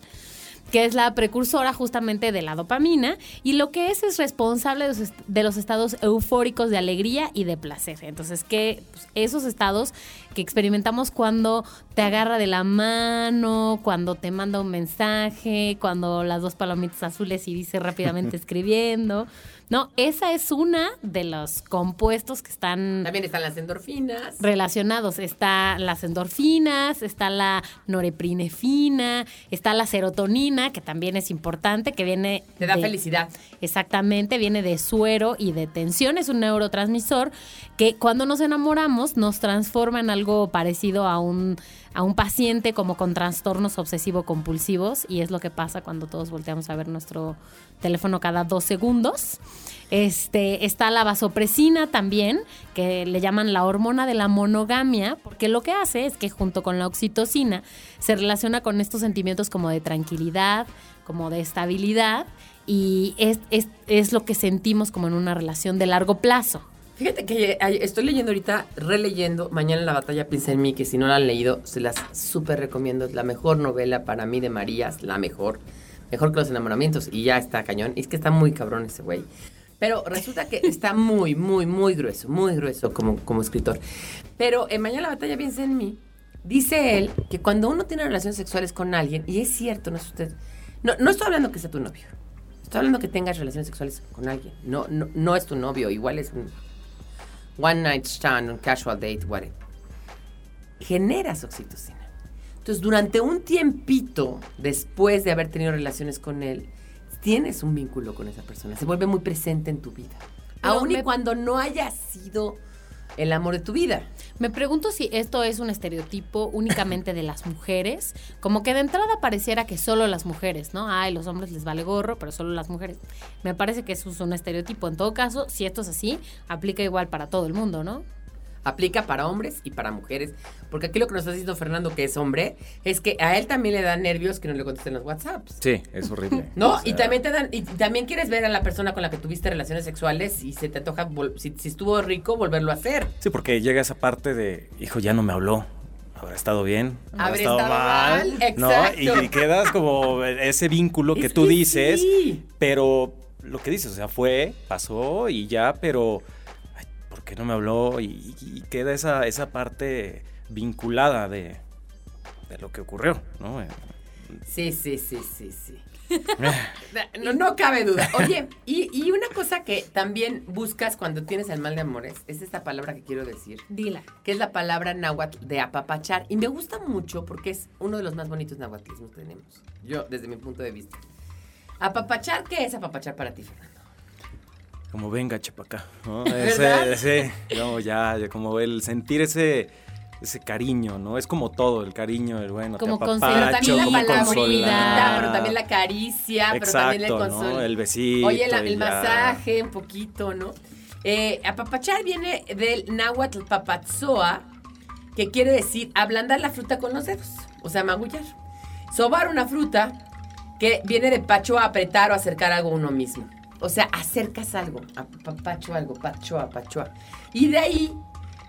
que es la precursora justamente de la dopamina, y lo que es es responsable de los, est- de los estados eufóricos de alegría y de placer. Entonces, que pues, esos estados que experimentamos cuando te agarra de la mano, cuando te manda un mensaje, cuando las dos palomitas azules y dice rápidamente escribiendo. No, esa es una de los compuestos que están también están las endorfinas. relacionados. Está las endorfinas, está la norepinefrina, está la serotonina, que también es importante, que viene Te da de- felicidad. Exactamente, viene de suero y de tensión. Es un neurotransmisor que cuando nos enamoramos nos transforma en algo parecido a un, a un paciente como con trastornos obsesivo-compulsivos y es lo que pasa cuando todos volteamos a ver nuestro teléfono cada dos segundos. Este, está la vasopresina también, que le llaman la hormona de la monogamia, porque lo que hace es que junto con la oxitocina se relaciona con estos sentimientos como de tranquilidad, como de estabilidad, y es, es, es lo que sentimos como en una relación de largo plazo. Fíjate que eh, estoy leyendo ahorita, releyendo Mañana la batalla piensa en mí, que si no la han leído, se las súper recomiendo. Es la mejor novela para mí de Marías, la mejor. Mejor que los enamoramientos. Y ya está cañón. Es que está muy cabrón ese güey. Pero resulta que está muy, muy, muy grueso, muy grueso como, como escritor. Pero en Mañana la batalla piensa en mí, dice él que cuando uno tiene relaciones sexuales con alguien, y es cierto, no es usted, no, no estoy hablando que sea tu novio, estoy hablando que tengas relaciones sexuales con alguien, no, no, no es tu novio, igual es un one night stand, un casual date, whatever. Generas oxitocina. Entonces, durante un tiempito después de haber tenido relaciones con él, tienes un vínculo con esa persona, se vuelve muy presente en tu vida. Pero Aún y cuando no haya sido el amor de tu vida. Me pregunto si esto es un estereotipo únicamente de las mujeres, como que de entrada pareciera que solo las mujeres, ¿no? Ay, los hombres les vale gorro, pero solo las mujeres. Me parece que eso es un estereotipo. En todo caso, si esto es así, aplica igual para todo el mundo, ¿no? Aplica para hombres y para mujeres. Porque aquí lo que nos está diciendo Fernando, que es hombre, es que a él también le dan nervios que no le contesten los WhatsApps. Sí, es horrible. ¿No? O sea, y también te dan, y también quieres ver a la persona con la que tuviste relaciones sexuales y se te antoja, si, si estuvo rico, volverlo a hacer. Sí, porque llega esa parte de, hijo, ya no me habló. Habrá estado bien. Habrá estado mal, ¿no? exacto. Y, y quedas como ese vínculo que Es tú que dices, sí. pero lo que dices, o sea, fue, pasó y ya, pero ay, ¿por qué no me habló? Y, y queda esa, esa parte vinculada de, de lo que ocurrió, ¿no? Eh, Sí, sí, sí, sí, sí. No, no cabe duda. Oye, y, y una cosa que también buscas cuando tienes el mal de amores es esta palabra que quiero decir, Dila. que es la palabra náhuatl de apapachar. Y me gusta mucho porque es uno de los más bonitos náhuatlismos que tenemos. Yo, desde mi punto de vista. Apapachar, ¿qué es apapachar para ti, Fernando? Como venga, chepacá. ¿no? Ese, ese, no, ya, como el sentir ese, ese cariño, ¿no? Es como todo, el cariño, el bueno, Como te consen- Pero apapacho, también la como pero también la caricia, pero también el Exacto, ¿no? consol. El besito. Oye, la- el ya. masaje, un poquito, ¿no? Eh, apapachar viene del náhuatl papatzoa, que quiere decir ablandar la fruta con los dedos, o sea, magullar. Sobar una fruta que viene de pacho a apretar o acercar algo a uno mismo. O sea, acercas algo, apapacho algo, pachoa, pachoa. Y de ahí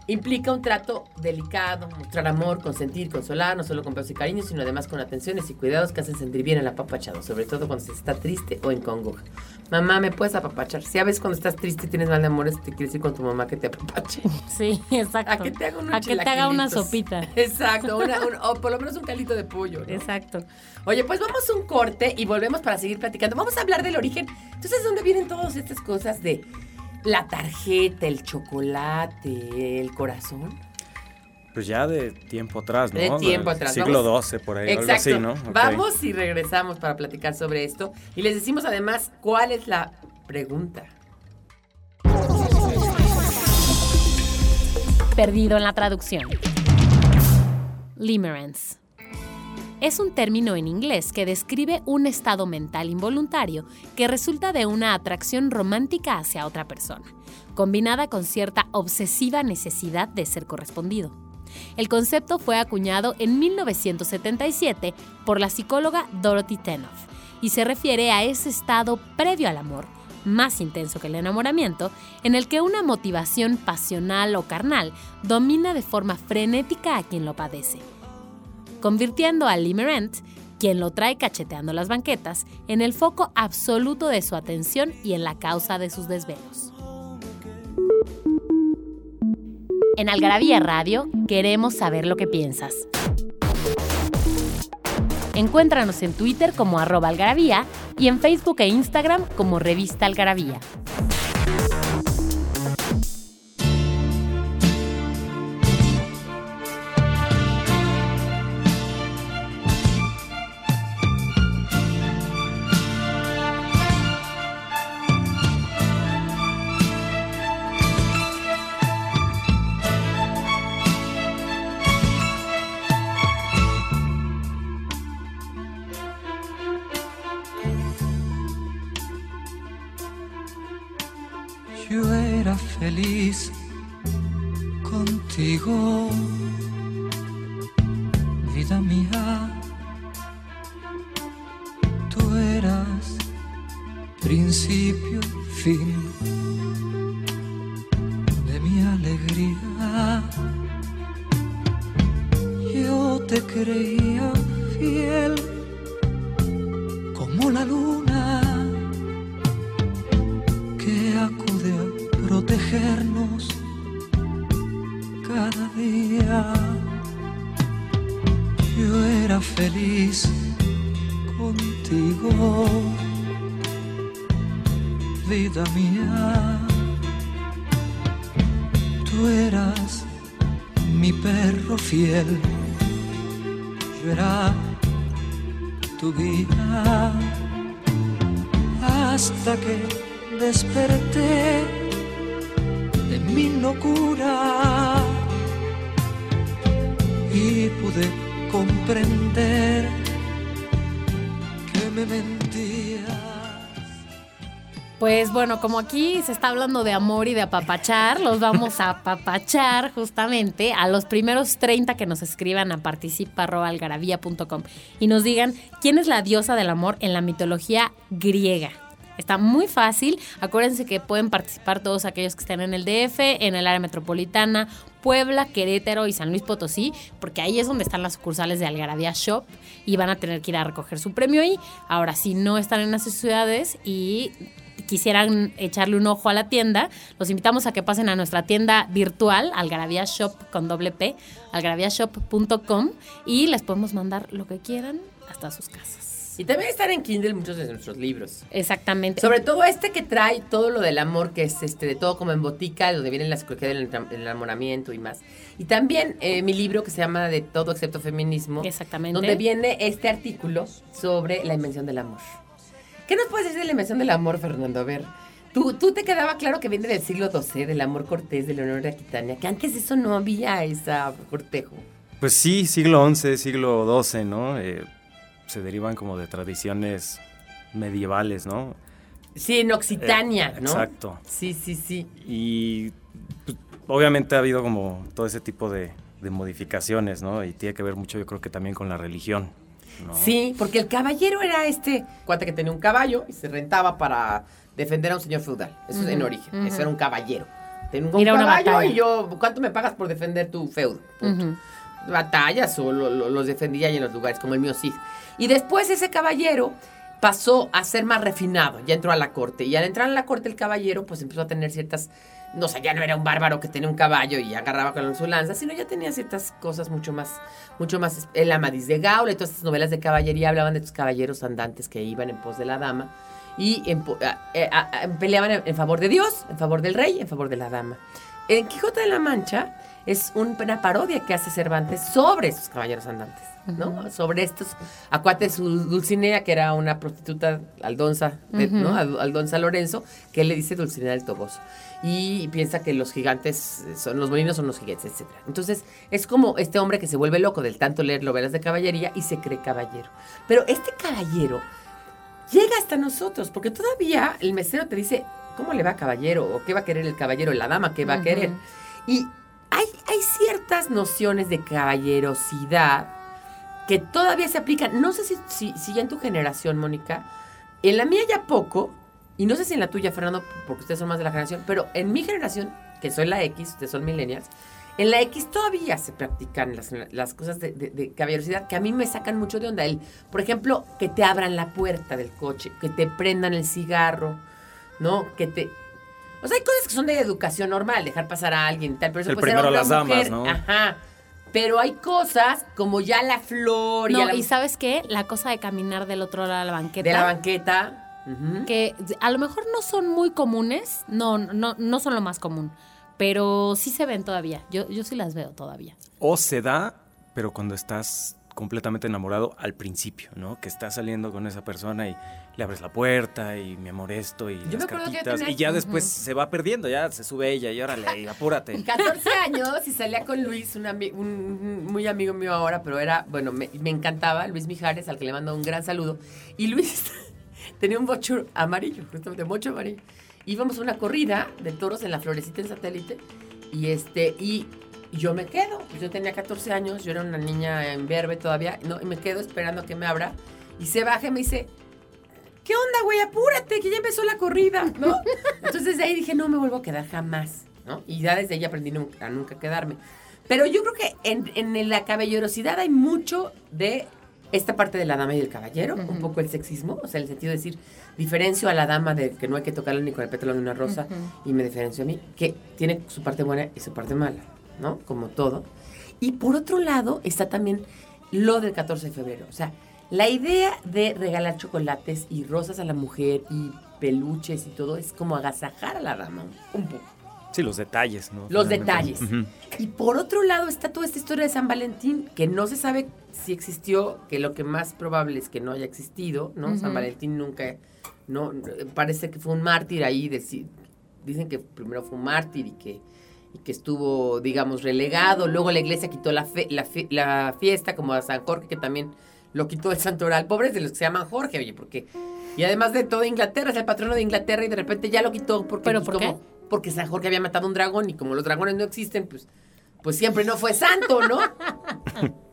implica un trato delicado, mostrar amor, consentir, consolar, no solo con besos y cariño, sino además con atenciones y cuidados que hacen sentir bien al apapachado, sobre todo cuando se está triste o en congoja. Mamá, ¿me puedes apapachar? Si a veces cuando estás triste y tienes mal de amores, te quieres ir con tu mamá que te apapache. Sí, exacto. A que te haga A que te haga una sopita. Exacto, una- un- o por lo menos un calito de pollo. ¿no? Exacto. Oye, pues vamos a un corte y volvemos para seguir platicando. Vamos a hablar del origen. Entonces, ¿dónde vienen todas estas cosas de la tarjeta, el chocolate, el corazón? Pues ya de tiempo atrás, ¿no? De tiempo Del atrás, Siglo vamos. XII, por ahí, Exacto. algo así, ¿no? Ok. Vamos y regresamos para platicar sobre esto. Y les decimos además cuál es la pregunta. Perdido en la traducción. Limerence. Es un término en inglés que describe un estado mental involuntario que resulta de una atracción romántica hacia otra persona, combinada con cierta obsesiva necesidad de ser correspondido. El concepto fue acuñado en 1977 por la psicóloga Dorothy Tenoff y se refiere a ese estado previo al amor, más intenso que el enamoramiento, en el que una motivación pasional o carnal domina de forma frenética a quien lo padece, convirtiendo a Limerent, quien lo trae cacheteando las banquetas, en el foco absoluto de su atención y en la causa de sus desvelos. En Algarabía Radio queremos saber lo que piensas. Encuéntranos en Twitter como arroba algarabía y en Facebook e Instagram como revista algarabía. Feliz contigo, bueno, como aquí se está hablando de amor y de apapachar, los vamos a apapachar justamente a los primeros 30 que nos escriban a participa.algarabía.com y nos digan quién es la diosa del amor en la mitología griega. Está muy fácil. Acuérdense que pueden participar todos aquellos que estén en el DF, en el área metropolitana, Puebla, Querétaro y San Luis Potosí, porque ahí es donde están las sucursales de Algarabía Shop y van a tener que ir a recoger su premio ahí. Ahora, si no están en esas ciudades y quisieran echarle un ojo a la tienda, los invitamos a que pasen a nuestra tienda virtual, Algarabía Shop con doble P, y les podemos mandar lo que quieran hasta sus casas. Y también están en Kindle muchos de nuestros libros. Exactamente. Sobre todo este que trae todo lo del amor, que es este de todo como en botica, donde viene la psicología del enamoramiento y más. Y también eh, mi libro que se llama De todo excepto feminismo. Exactamente. Donde viene este artículo sobre la invención del amor. ¿Qué nos puedes decir de la invención del amor, Fernando? A ver, Tú, tú te quedaba claro que viene del siglo XII, del amor cortés, de Leonor de Aquitania, que antes de eso no había esa cortejo. Pues sí, siglo XI, siglo XII, ¿no? Eh, se derivan como de tradiciones medievales, ¿no? Sí, en Occitania, Eh, ¿no? exacto. Sí, sí, sí. Y pues, obviamente ha habido como todo ese tipo de, de modificaciones, ¿no? Y tiene que ver mucho, yo creo que también con la religión. ¿No? Sí, porque el caballero era este cuate que tenía un caballo y se rentaba para defender a un señor feudal. Eso es en origen. Eso era un caballero. Tengo un una caballo y yo, ¿cuánto me pagas por defender tu feudo? Punto. Batallas o lo- lo- los defendía y en los lugares, como el mío Cid. Y después ese caballero pasó a ser más refinado, ya entró a la corte. Y al entrar a la corte el caballero, pues empezó a tener ciertas, no sé, ya no era un bárbaro que tenía un caballo y agarraba con su lanza, sino ya tenía ciertas cosas mucho más, mucho más, el Amadís de Gaula y todas estas novelas de caballería hablaban de estos caballeros andantes que iban en pos de la dama y en a- eh, a- a- peleaban en, en favor de Dios, en favor del rey, en favor de la dama. En Quijote de la Mancha es un- una parodia que hace Cervantes sobre esos caballeros andantes, ¿no? Sobre estos acuates su Dulcinea, que era una prostituta aldonza, de- ¿no? Al- Aldonza Lorenzo, que él le dice Dulcinea del Toboso. Y piensa que los gigantes son los molinos, son los gigantes, etc. Entonces, es como este hombre que se vuelve loco del tanto leer novelas de caballería y se cree caballero. Pero este caballero llega hasta nosotros, porque todavía el mesero te dice cómo le va caballero, o qué va a querer el caballero, la dama, qué va a querer. Y hay, hay ciertas nociones de caballerosidad que todavía se aplican. No sé si, si, si ya en tu generación, Mónica, en la mía ya poco, y no sé si en la tuya, Fernando, porque ustedes son más de la generación, pero en mi generación, que soy la X, ustedes son millennials, en la X todavía se practican las, las cosas de, de- de caballerosidad que a mí me sacan mucho de onda. El, por ejemplo, que te abran la puerta del coche, que te prendan el cigarro, ¿no? Que te... O sea, hay cosas que son de educación normal, dejar pasar a alguien y tal, pero eso El puede ser primero hombre o las damas. ¿no? Ajá. Pero hay cosas como ya la flor y, No, a la- y ¿sabes qué? La cosa de caminar del otro lado de la banqueta. de la banqueta. Que a lo mejor no son muy comunes, no, no, no son lo más común, pero sí se ven todavía. Yo, yo sí las veo todavía. O se da, pero cuando estás completamente enamorado al principio, ¿no? Que estás saliendo con esa persona y le abres la puerta y mi amor esto y me las cartitas tenía- y ya después se va perdiendo, ya se sube ella y órale, y apúrate. 14 años y salía con Luis, un, ami- un- un muy amigo mío ahora, pero era, bueno, me, me encantaba, Luis Mijares, al que le mando un gran saludo. Y Luis tenía un bocho amarillo, justamente, bocho amarillo. Íbamos a una corrida de toros en la florecita en satélite y este, y yo me quedo, pues yo tenía 14 años, yo era una niña en verbe todavía, no, y me quedo esperando a que me abra y se baja y me dice, ¿qué onda, güey? Apúrate, que ya empezó la corrida, ¿no? Entonces de ahí dije, no me vuelvo a quedar jamás, ¿no? Y ya desde ahí aprendí a nunca quedarme. Pero yo creo que en, en la caballerosidad hay mucho de esta parte de la dama y el caballero, un poco el sexismo, o sea, el sentido de decir, diferencio a la dama de que no hay que tocarla ni con el pétalo de una rosa y me diferencio a mí, que tiene su parte buena y su parte mala, ¿no? Como todo. Y por otro lado está también lo del 14 de febrero, o sea, la idea de regalar chocolates y rosas a la mujer y peluches y todo es como agasajar a la dama un poco. Sí, los detalles, ¿no? Los Finalmente. detalles. Y por otro lado está toda esta historia de San Valentín, que no se sabe si existió, que lo que más probable es que no haya existido, ¿no? San Valentín nunca, no, parece que fue un mártir ahí, deci- dicen que primero fue un mártir y que, y que estuvo, digamos, relegado, luego la iglesia quitó la, fe- la, fe- la fiesta, como a San Jorge, que también lo quitó el santoral. Pobres de los que se llaman Jorge, oye, porque... Y además de todo Inglaterra, es el patrono de Inglaterra y de repente ya lo quitó porque... ¿Pero pues, por como- Porque San Jorge había matado un dragón y como los dragones no existen, pues, pues siempre no fue santo, ¿no?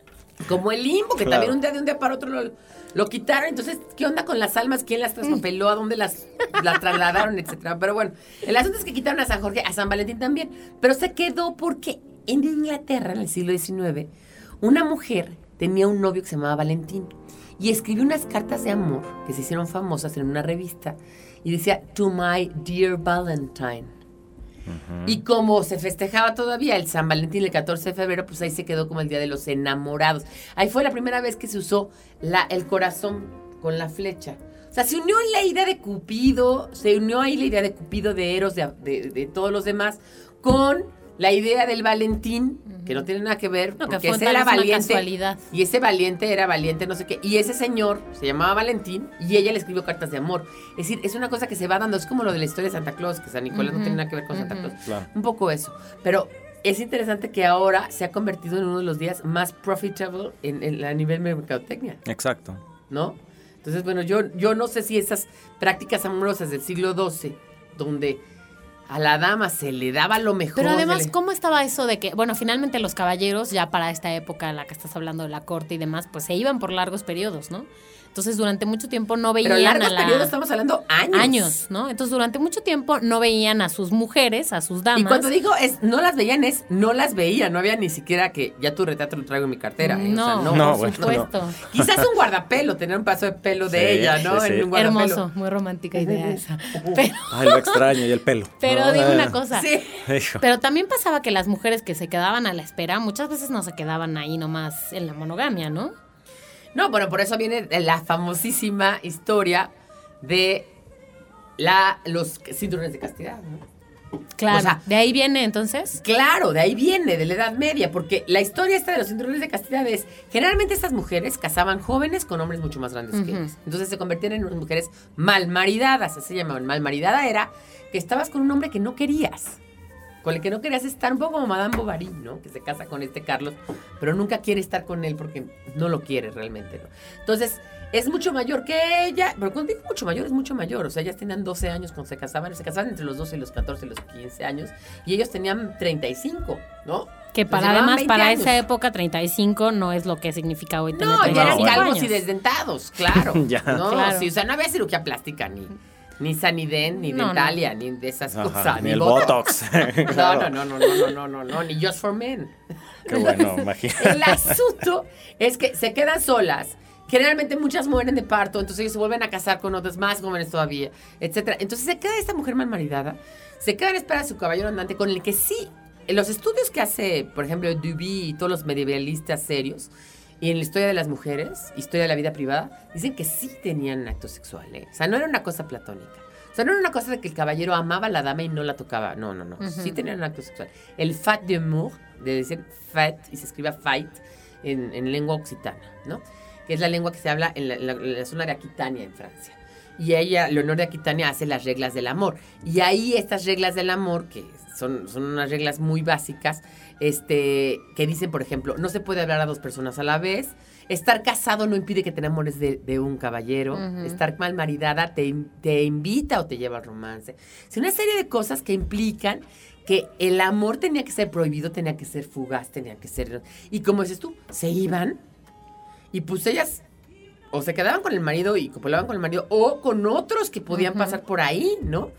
Como el limbo, que Claro. también un día de un día para otro lo, lo quitaron. Entonces, ¿qué onda con las almas? ¿Quién las traspapeló? ¿A dónde las, las trasladaron? Etcétera. Pero bueno, el asunto es que quitaron a San Jorge, a San Valentín también. Pero se quedó porque en Inglaterra, en el siglo XIX, una mujer tenía un novio que se llamaba Valentín y escribió unas cartas de amor que se hicieron famosas en una revista y decía, To my dear Valentine. Y como se festejaba todavía el San Valentín el 14 de febrero, pues ahí se quedó como el Día de los Enamorados. Ahí fue la primera vez que se usó la, el corazón con la flecha. O sea, se unió ahí la idea de Cupido, se unió ahí la idea de Cupido, de Eros, de- de todos los demás, con la idea del Valentín, que no tiene nada que ver, No, que porque fue ese era valiente. casualidad. Y ese valiente era valiente, no sé qué. Y ese señor se llamaba Valentín y ella le escribió cartas de amor. Es decir, es una cosa que se va dando. Es como lo de la historia de Santa Claus, que San Nicolás no Ujú, tiene nada que ver con Santa ujú. Claus. Claro. Un poco eso. Pero es interesante que ahora se ha convertido en uno de los días más profitable en, en- a nivel mercadotecnia, Exacto. ¿no? Entonces, bueno, yo, yo no sé si esas prácticas amorosas del siglo XII, donde a la dama se le daba lo mejor. Pero además, le- ¿cómo estaba eso de que, bueno, finalmente los caballeros, ya para esta época en la que estás hablando de la corte y demás, pues se iban por largos periodos, ¿no? Entonces, durante mucho tiempo no veían Pero largos a la... periodos estamos hablando años. años, ¿no? Entonces, durante mucho tiempo no veían a sus mujeres, a sus damas. Y cuando digo es no las veían es no las veía, no había ni siquiera que ya tu retrato lo traigo en mi cartera. ¿eh? O sea, No, no, No, por bueno, supuesto. Quizás un guardapelo, tener un paso de pelo de Sí, ella, ¿no? sí, sí. En un guardapelo. Hermoso, muy romántica idea esa. Pero, Ay, lo extraño y el pelo. pero No, digo una cosa. Sí. Pero también pasaba que las mujeres que se quedaban a la espera muchas veces no se quedaban ahí nomás en la monogamia, ¿no? No, bueno, por eso viene la famosísima historia de la, los cinturones de castidad, ¿no? Claro. O sea- de ahí viene entonces. Claro, de ahí viene, de la Edad Media, porque la historia esta de los cinturones de castidad es, generalmente estas mujeres casaban jóvenes con hombres mucho más grandes que ellas. Entonces se convertían en unas mujeres mal maridadas, así se llamaban. Mal maridada era que estabas con un hombre que no querías, con el que no querías estar, un poco como Madame Bovary, ¿no? Que se casa con este Carlos, pero nunca quiere estar con él porque no lo quiere realmente, ¿no? Entonces, es mucho mayor que ella, pero cuando digo mucho mayor, es mucho mayor. O sea, ellas tenían 12 años cuando se casaban, se casaban entre los 12 y los 14 y los 15 años, y ellos tenían 35, ¿no? Que para además, 20 para años. esa época, 35 no es lo que significa hoy tener No, ya eran 35 calvos y desdentados, claro. Ya. No, Claro. sí, o sea, no había cirugía plástica, ni, ni Saniden, ni No, no. Dentalia, ni de esas Ajá, cosas. ni el Botox. Botox. No, Claro. no, no, no, no, no, no, no, no, ni Just for Men. Qué bueno, imagínate. El asunto es que se quedan solas. Generalmente muchas mueren de parto, entonces ellos se vuelven a casar con otras más jóvenes todavía, etcétera. Entonces se queda esta mujer mal maridada, se queda en espera de su caballero andante con el que sí, en los estudios que hace, por ejemplo, Duby y todos los medievalistas serios, y en la historia de las mujeres, historia de la vida privada, dicen que sí tenían acto sexual, ¿eh? O sea, no era una cosa platónica. O sea, no era una cosa de que el caballero amaba a la dama y no la tocaba. No, no, no. Sí tenían un acto sexual. El fat de amour, de decir fat, y se escribe fight en, en lengua occitana, ¿no? Que es la lengua que se habla en la, en la- en la zona de Aquitania, en Francia. Y ella, Leonor de Aquitania, hace las reglas del amor. Y ahí estas reglas del amor, que son, son unas reglas muy básicas, este, que dicen, por ejemplo, no se puede hablar a dos personas a la vez. Estar casado no impide que te enamores de, de un caballero. Estar mal maridada te, te invita o te lleva al romance. Es una serie de cosas que implican que el amor tenía que ser prohibido, tenía que ser fugaz, tenía que ser... Y como dices tú, se iban y pues ellas o se quedaban con el marido y copulaban con el marido o con otros que podían pasar por ahí, ¿no?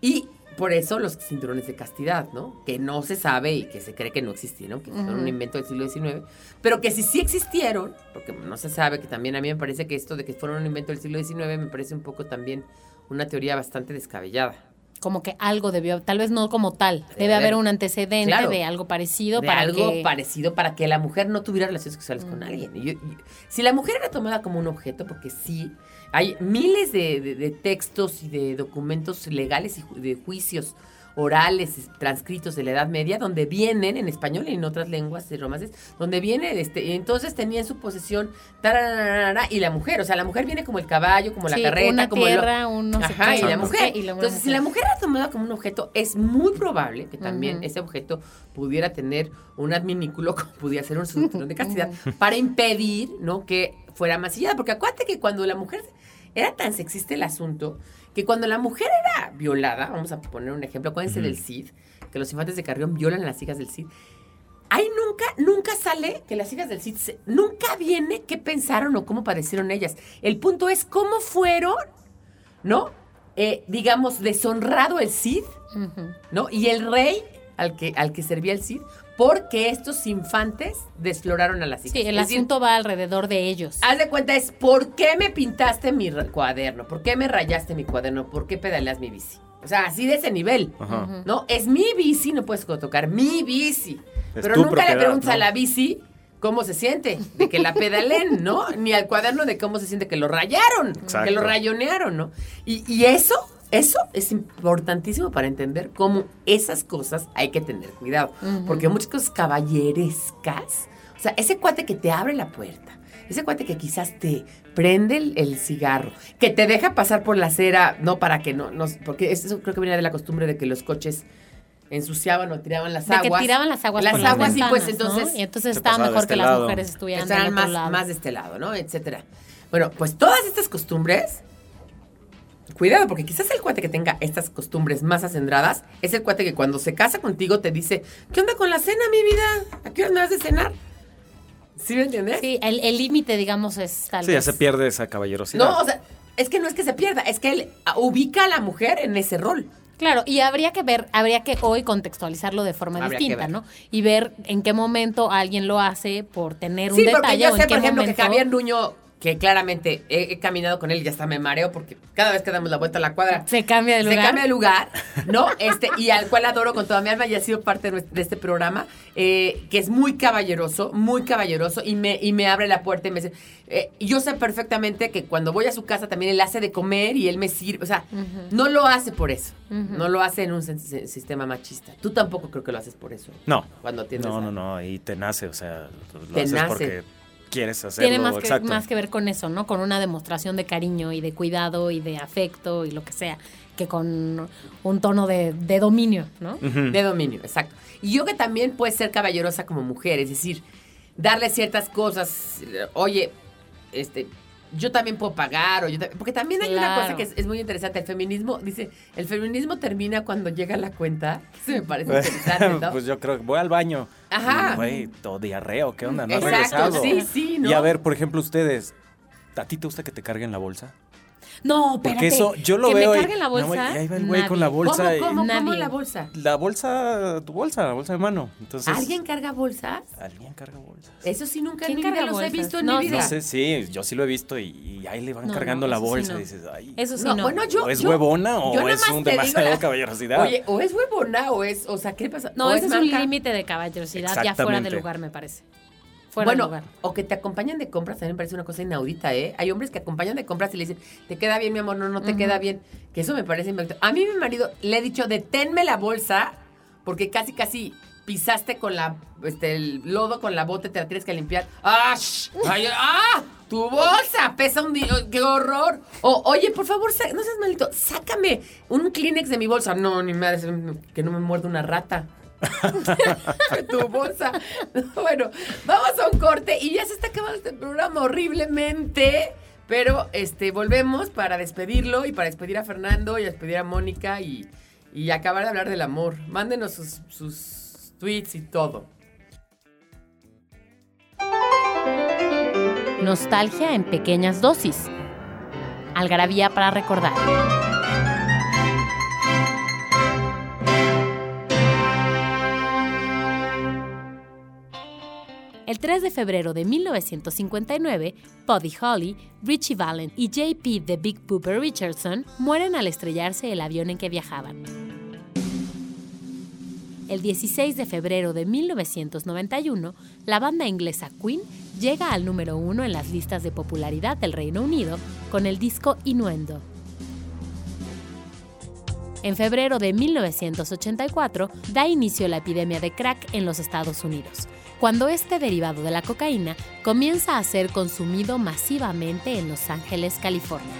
Y por eso los cinturones de castidad, ¿no? Que no se sabe y que se cree que no existieron, que fueron un invento del siglo XIX, pero que si sí existieron, porque no se sabe, que también a mí me parece que esto de que fueron un invento del siglo XIX me parece un poco también una teoría bastante descabellada. Como que algo debió, tal vez no como tal, Debe debe haber un antecedente Claro. de algo parecido de para algo que... parecido para que la mujer no tuviera relaciones sexuales con alguien. Y yo- y- si la mujer era tomada como un objeto, porque sí, hay miles de, de- de textos y de documentos legales y ju- de juicios orales es- transcritos de la Edad Media, donde vienen en español y en otras lenguas de romances, donde viene, este, entonces tenía en su posesión, y la mujer, o sea, la mujer viene como el caballo, como la Sí, carreta, una como el- tierra, un no sé Ajá, y la mujer. y la Entonces, si la mujer era tomada como un objeto, es muy probable que también Ujú. ese objeto pudiera tener un adminículo, como pudiera ser un cinturón de castidad, para impedir, ¿no? Que fuera masillada. Porque acuérdate que cuando la mujer era tan sexista el asunto, que cuando la mujer era violada, vamos a poner un ejemplo, acuérdense Ujú. del Cid, que los infantes de Carrión violan a las hijas del Cid. Ahí nunca, nunca sale que las hijas del Cid, se- nunca viene qué pensaron o cómo padecieron ellas. El punto es cómo fueron, ¿no? Eh, digamos, deshonrado el Cid. ¿no? Y el rey al que, al que servía el Cid, porque estos infantes desfloraron a las hijas. Sí, el Es decir, asunto va alrededor de ellos. Haz de cuenta es, ¿por qué me pintaste mi cuaderno? ¿Por qué me rayaste mi cuaderno? ¿Por qué pedaleas mi bici? O sea, así de ese nivel. Ajá. ¿No? Es mi bici, no puedes tocar mi bici. Es Pero nunca le preguntas a la bici cómo se siente, de que la pedalen, ¿no? Ni al cuaderno de cómo se siente que lo rayaron, Exacto. que lo rayonearon, ¿no? Y, y eso Eso es importantísimo para entender cómo esas cosas hay que tener cuidado. Porque muchas cosas caballerescas, o sea, ese cuate que te abre la puerta, ese cuate que quizás te prende el, el cigarro, que te deja pasar por la acera, no para que no, no porque eso creo que venía de la costumbre de que los coches ensuciaban o tiraban las De que aguas. tiraban las aguas Las por las aguas, sí, pues, ventanas, ¿no? entonces- Y entonces estaba mejor este que las lado. mujeres estuvieran otro más, lado. más de este lado, ¿no? Etcétera. Bueno, pues todas estas costumbres, cuidado, porque quizás el cuate que tenga estas costumbres más acendradas es el cuate que cuando se casa contigo te dice, ¿qué onda con la cena, mi vida? ¿A qué hora me vas de cenar? ¿Sí me entiendes? Sí, el el límite, digamos, es tal Sí, ya se pierde esa caballerosidad. No, o sea, es que no es que se pierda, es que él ubica a la mujer en ese rol. Claro, y habría que ver, habría que hoy contextualizarlo de forma Habría distinta. ¿no? Y ver en qué momento alguien lo hace por tener un Sí, detalle porque yo o sé, qué por ejemplo, momento. que Javier Nuño, que claramente he, he caminado con él y ya hasta me mareo porque cada vez que damos la vuelta a la cuadra se cambia de se lugar. cambia de lugar, ¿no? Este, y al cual adoro con toda mi alma y ha sido parte de, nuestro- de este programa, eh, que es muy caballeroso, muy caballeroso, y me, y me abre la puerta y me dice, eh, yo sé perfectamente que cuando voy a su casa también él hace de comer y él me sirve, o sea, no lo hace por eso, no lo hace en un sistema machista. Tú tampoco creo que lo haces por eso. No. Cuando tienes No, a- no, no. Y te nace, o sea, lo Te haces nace. porque quieres hacerlo. Tiene más que, exacto. más que ver con eso, ¿no? Con una demostración de cariño y de cuidado y de afecto y lo que sea, que con un tono de, de dominio, ¿no? De dominio, exacto. Y yo que también puede ser caballerosa como mujer, es decir, darle ciertas cosas, eh, oye, este, yo también puedo pagar, o yo porque también hay una cosa que es, es muy interesante, el feminismo, dice, el feminismo termina cuando llega la cuenta, eso me parece interesante, ¿no? pues yo creo que voy al baño. Ajá. Y, Güey, todo diarreo, ¿qué onda? No Exacto, regresado. sí, sí, ¿no? Y a ver, por ejemplo, ustedes, ¿a ti te gusta que te carguen la bolsa? No, espérate. Porque eso yo lo que veo. me carguen la no, bolsa. y ahí va el güey con la bolsa. ¿Cómo, cómo, cómo Nadie. la bolsa? La bolsa, tu bolsa, la bolsa de mano. Entonces, ¿Alguien carga bolsas? Alguien carga bolsas. Eso sí nunca en ¿Quién mi vida carga los he bolsas? visto en No, mi vida. No sé, sí, yo sí lo he visto y, y ahí le van No, cargando no, la sí bolsa no. y dices, ay. Eso sí, No, no. bueno, yo, ¿O es yo- huevona o es un demasiado la- caballerosidad? Oye, o es huevona o es, o sea, ¿qué pasa? No, ese es un manca. límite de caballerosidad ya fuera de lugar, me parece. Fuera bueno, lugar. o que te acompañan de compras también me parece una cosa inaudita, ¿eh? Hay hombres que acompañan de compras y le dicen, te queda bien, mi amor, no, no te queda bien. Que eso me parece invento. A mí mi marido le he dicho, deténme la bolsa, porque casi, casi pisaste con la, este, el lodo con la bota te la tienes que limpiar. ¡Ah! ay, ¡Ah! ¡Tu bolsa! Pesa un día. ¡Qué horror! O, oye, por favor, no seas malito, sácame un Kleenex de mi bolsa. No, ni madre, que no me muerde una rata. tu bolsa. Bueno, vamos a un corte y ya se está acabando este programa horriblemente. Pero este volvemos para despedirlo y para despedir a Fernando y despedir a Mónica y, y acabar de hablar del amor. Mándenos sus, sus tweets y todo. Nostalgia en pequeñas dosis. Algarabía para recordar. El 3 de febrero de 1959, Buddy Holly, Richie Valent y JP The Big Booper Richardson mueren al estrellarse el avión en que viajaban. El 16 de febrero de 1991, la banda inglesa Queen llega al número uno en las listas de popularidad del Reino Unido con el disco Innuendo. En febrero de 1984 da inicio la epidemia de crack en los Estados Unidos, cuando este derivado de la cocaína comienza a ser consumido masivamente en Los Ángeles, California.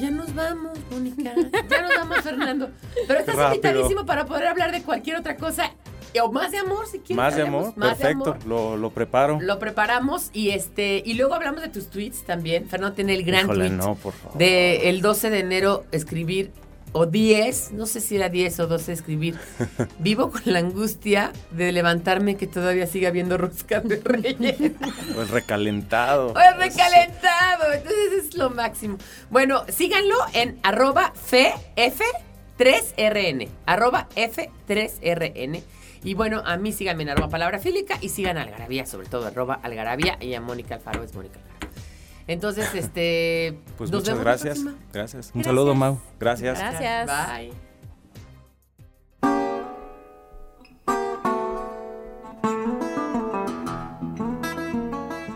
Ya nos vamos, Mónica. Ya nos vamos, Fernando. Pero estás Rápido. invitadísimo para poder hablar de cualquier otra cosa. O más de amor, si quieres. Más de amor, más de perfecto. amor. Lo, lo preparo. Lo preparamos y este y luego hablamos de tus tweets también. Fernando tiene el gran Híjole, tweet no, por favor. de el 12 de enero escribir o 10, no sé si era 10 o 12 escribir. Vivo con la angustia de levantarme que todavía siga habiendo rosca de reyes. Pues recalentado. ¡Ay, recalentado! Entonces es lo máximo. Bueno, síganlo en arroba FF3RN. Arroba F3RN. Y bueno, a mí síganme en arroba palabra fílica y sigan a Algarabía, sobre todo arroba Algarabía y a Mónica Alfaro es Mónica Alfaro. Entonces, este. Pues nos muchas vemos la gracias. Gracias. Un saludo, Mau. Gracias. Gracias. Bye.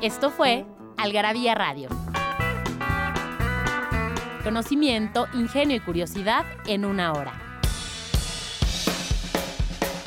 Esto fue Algarabía Radio. Conocimiento, ingenio y curiosidad en una hora.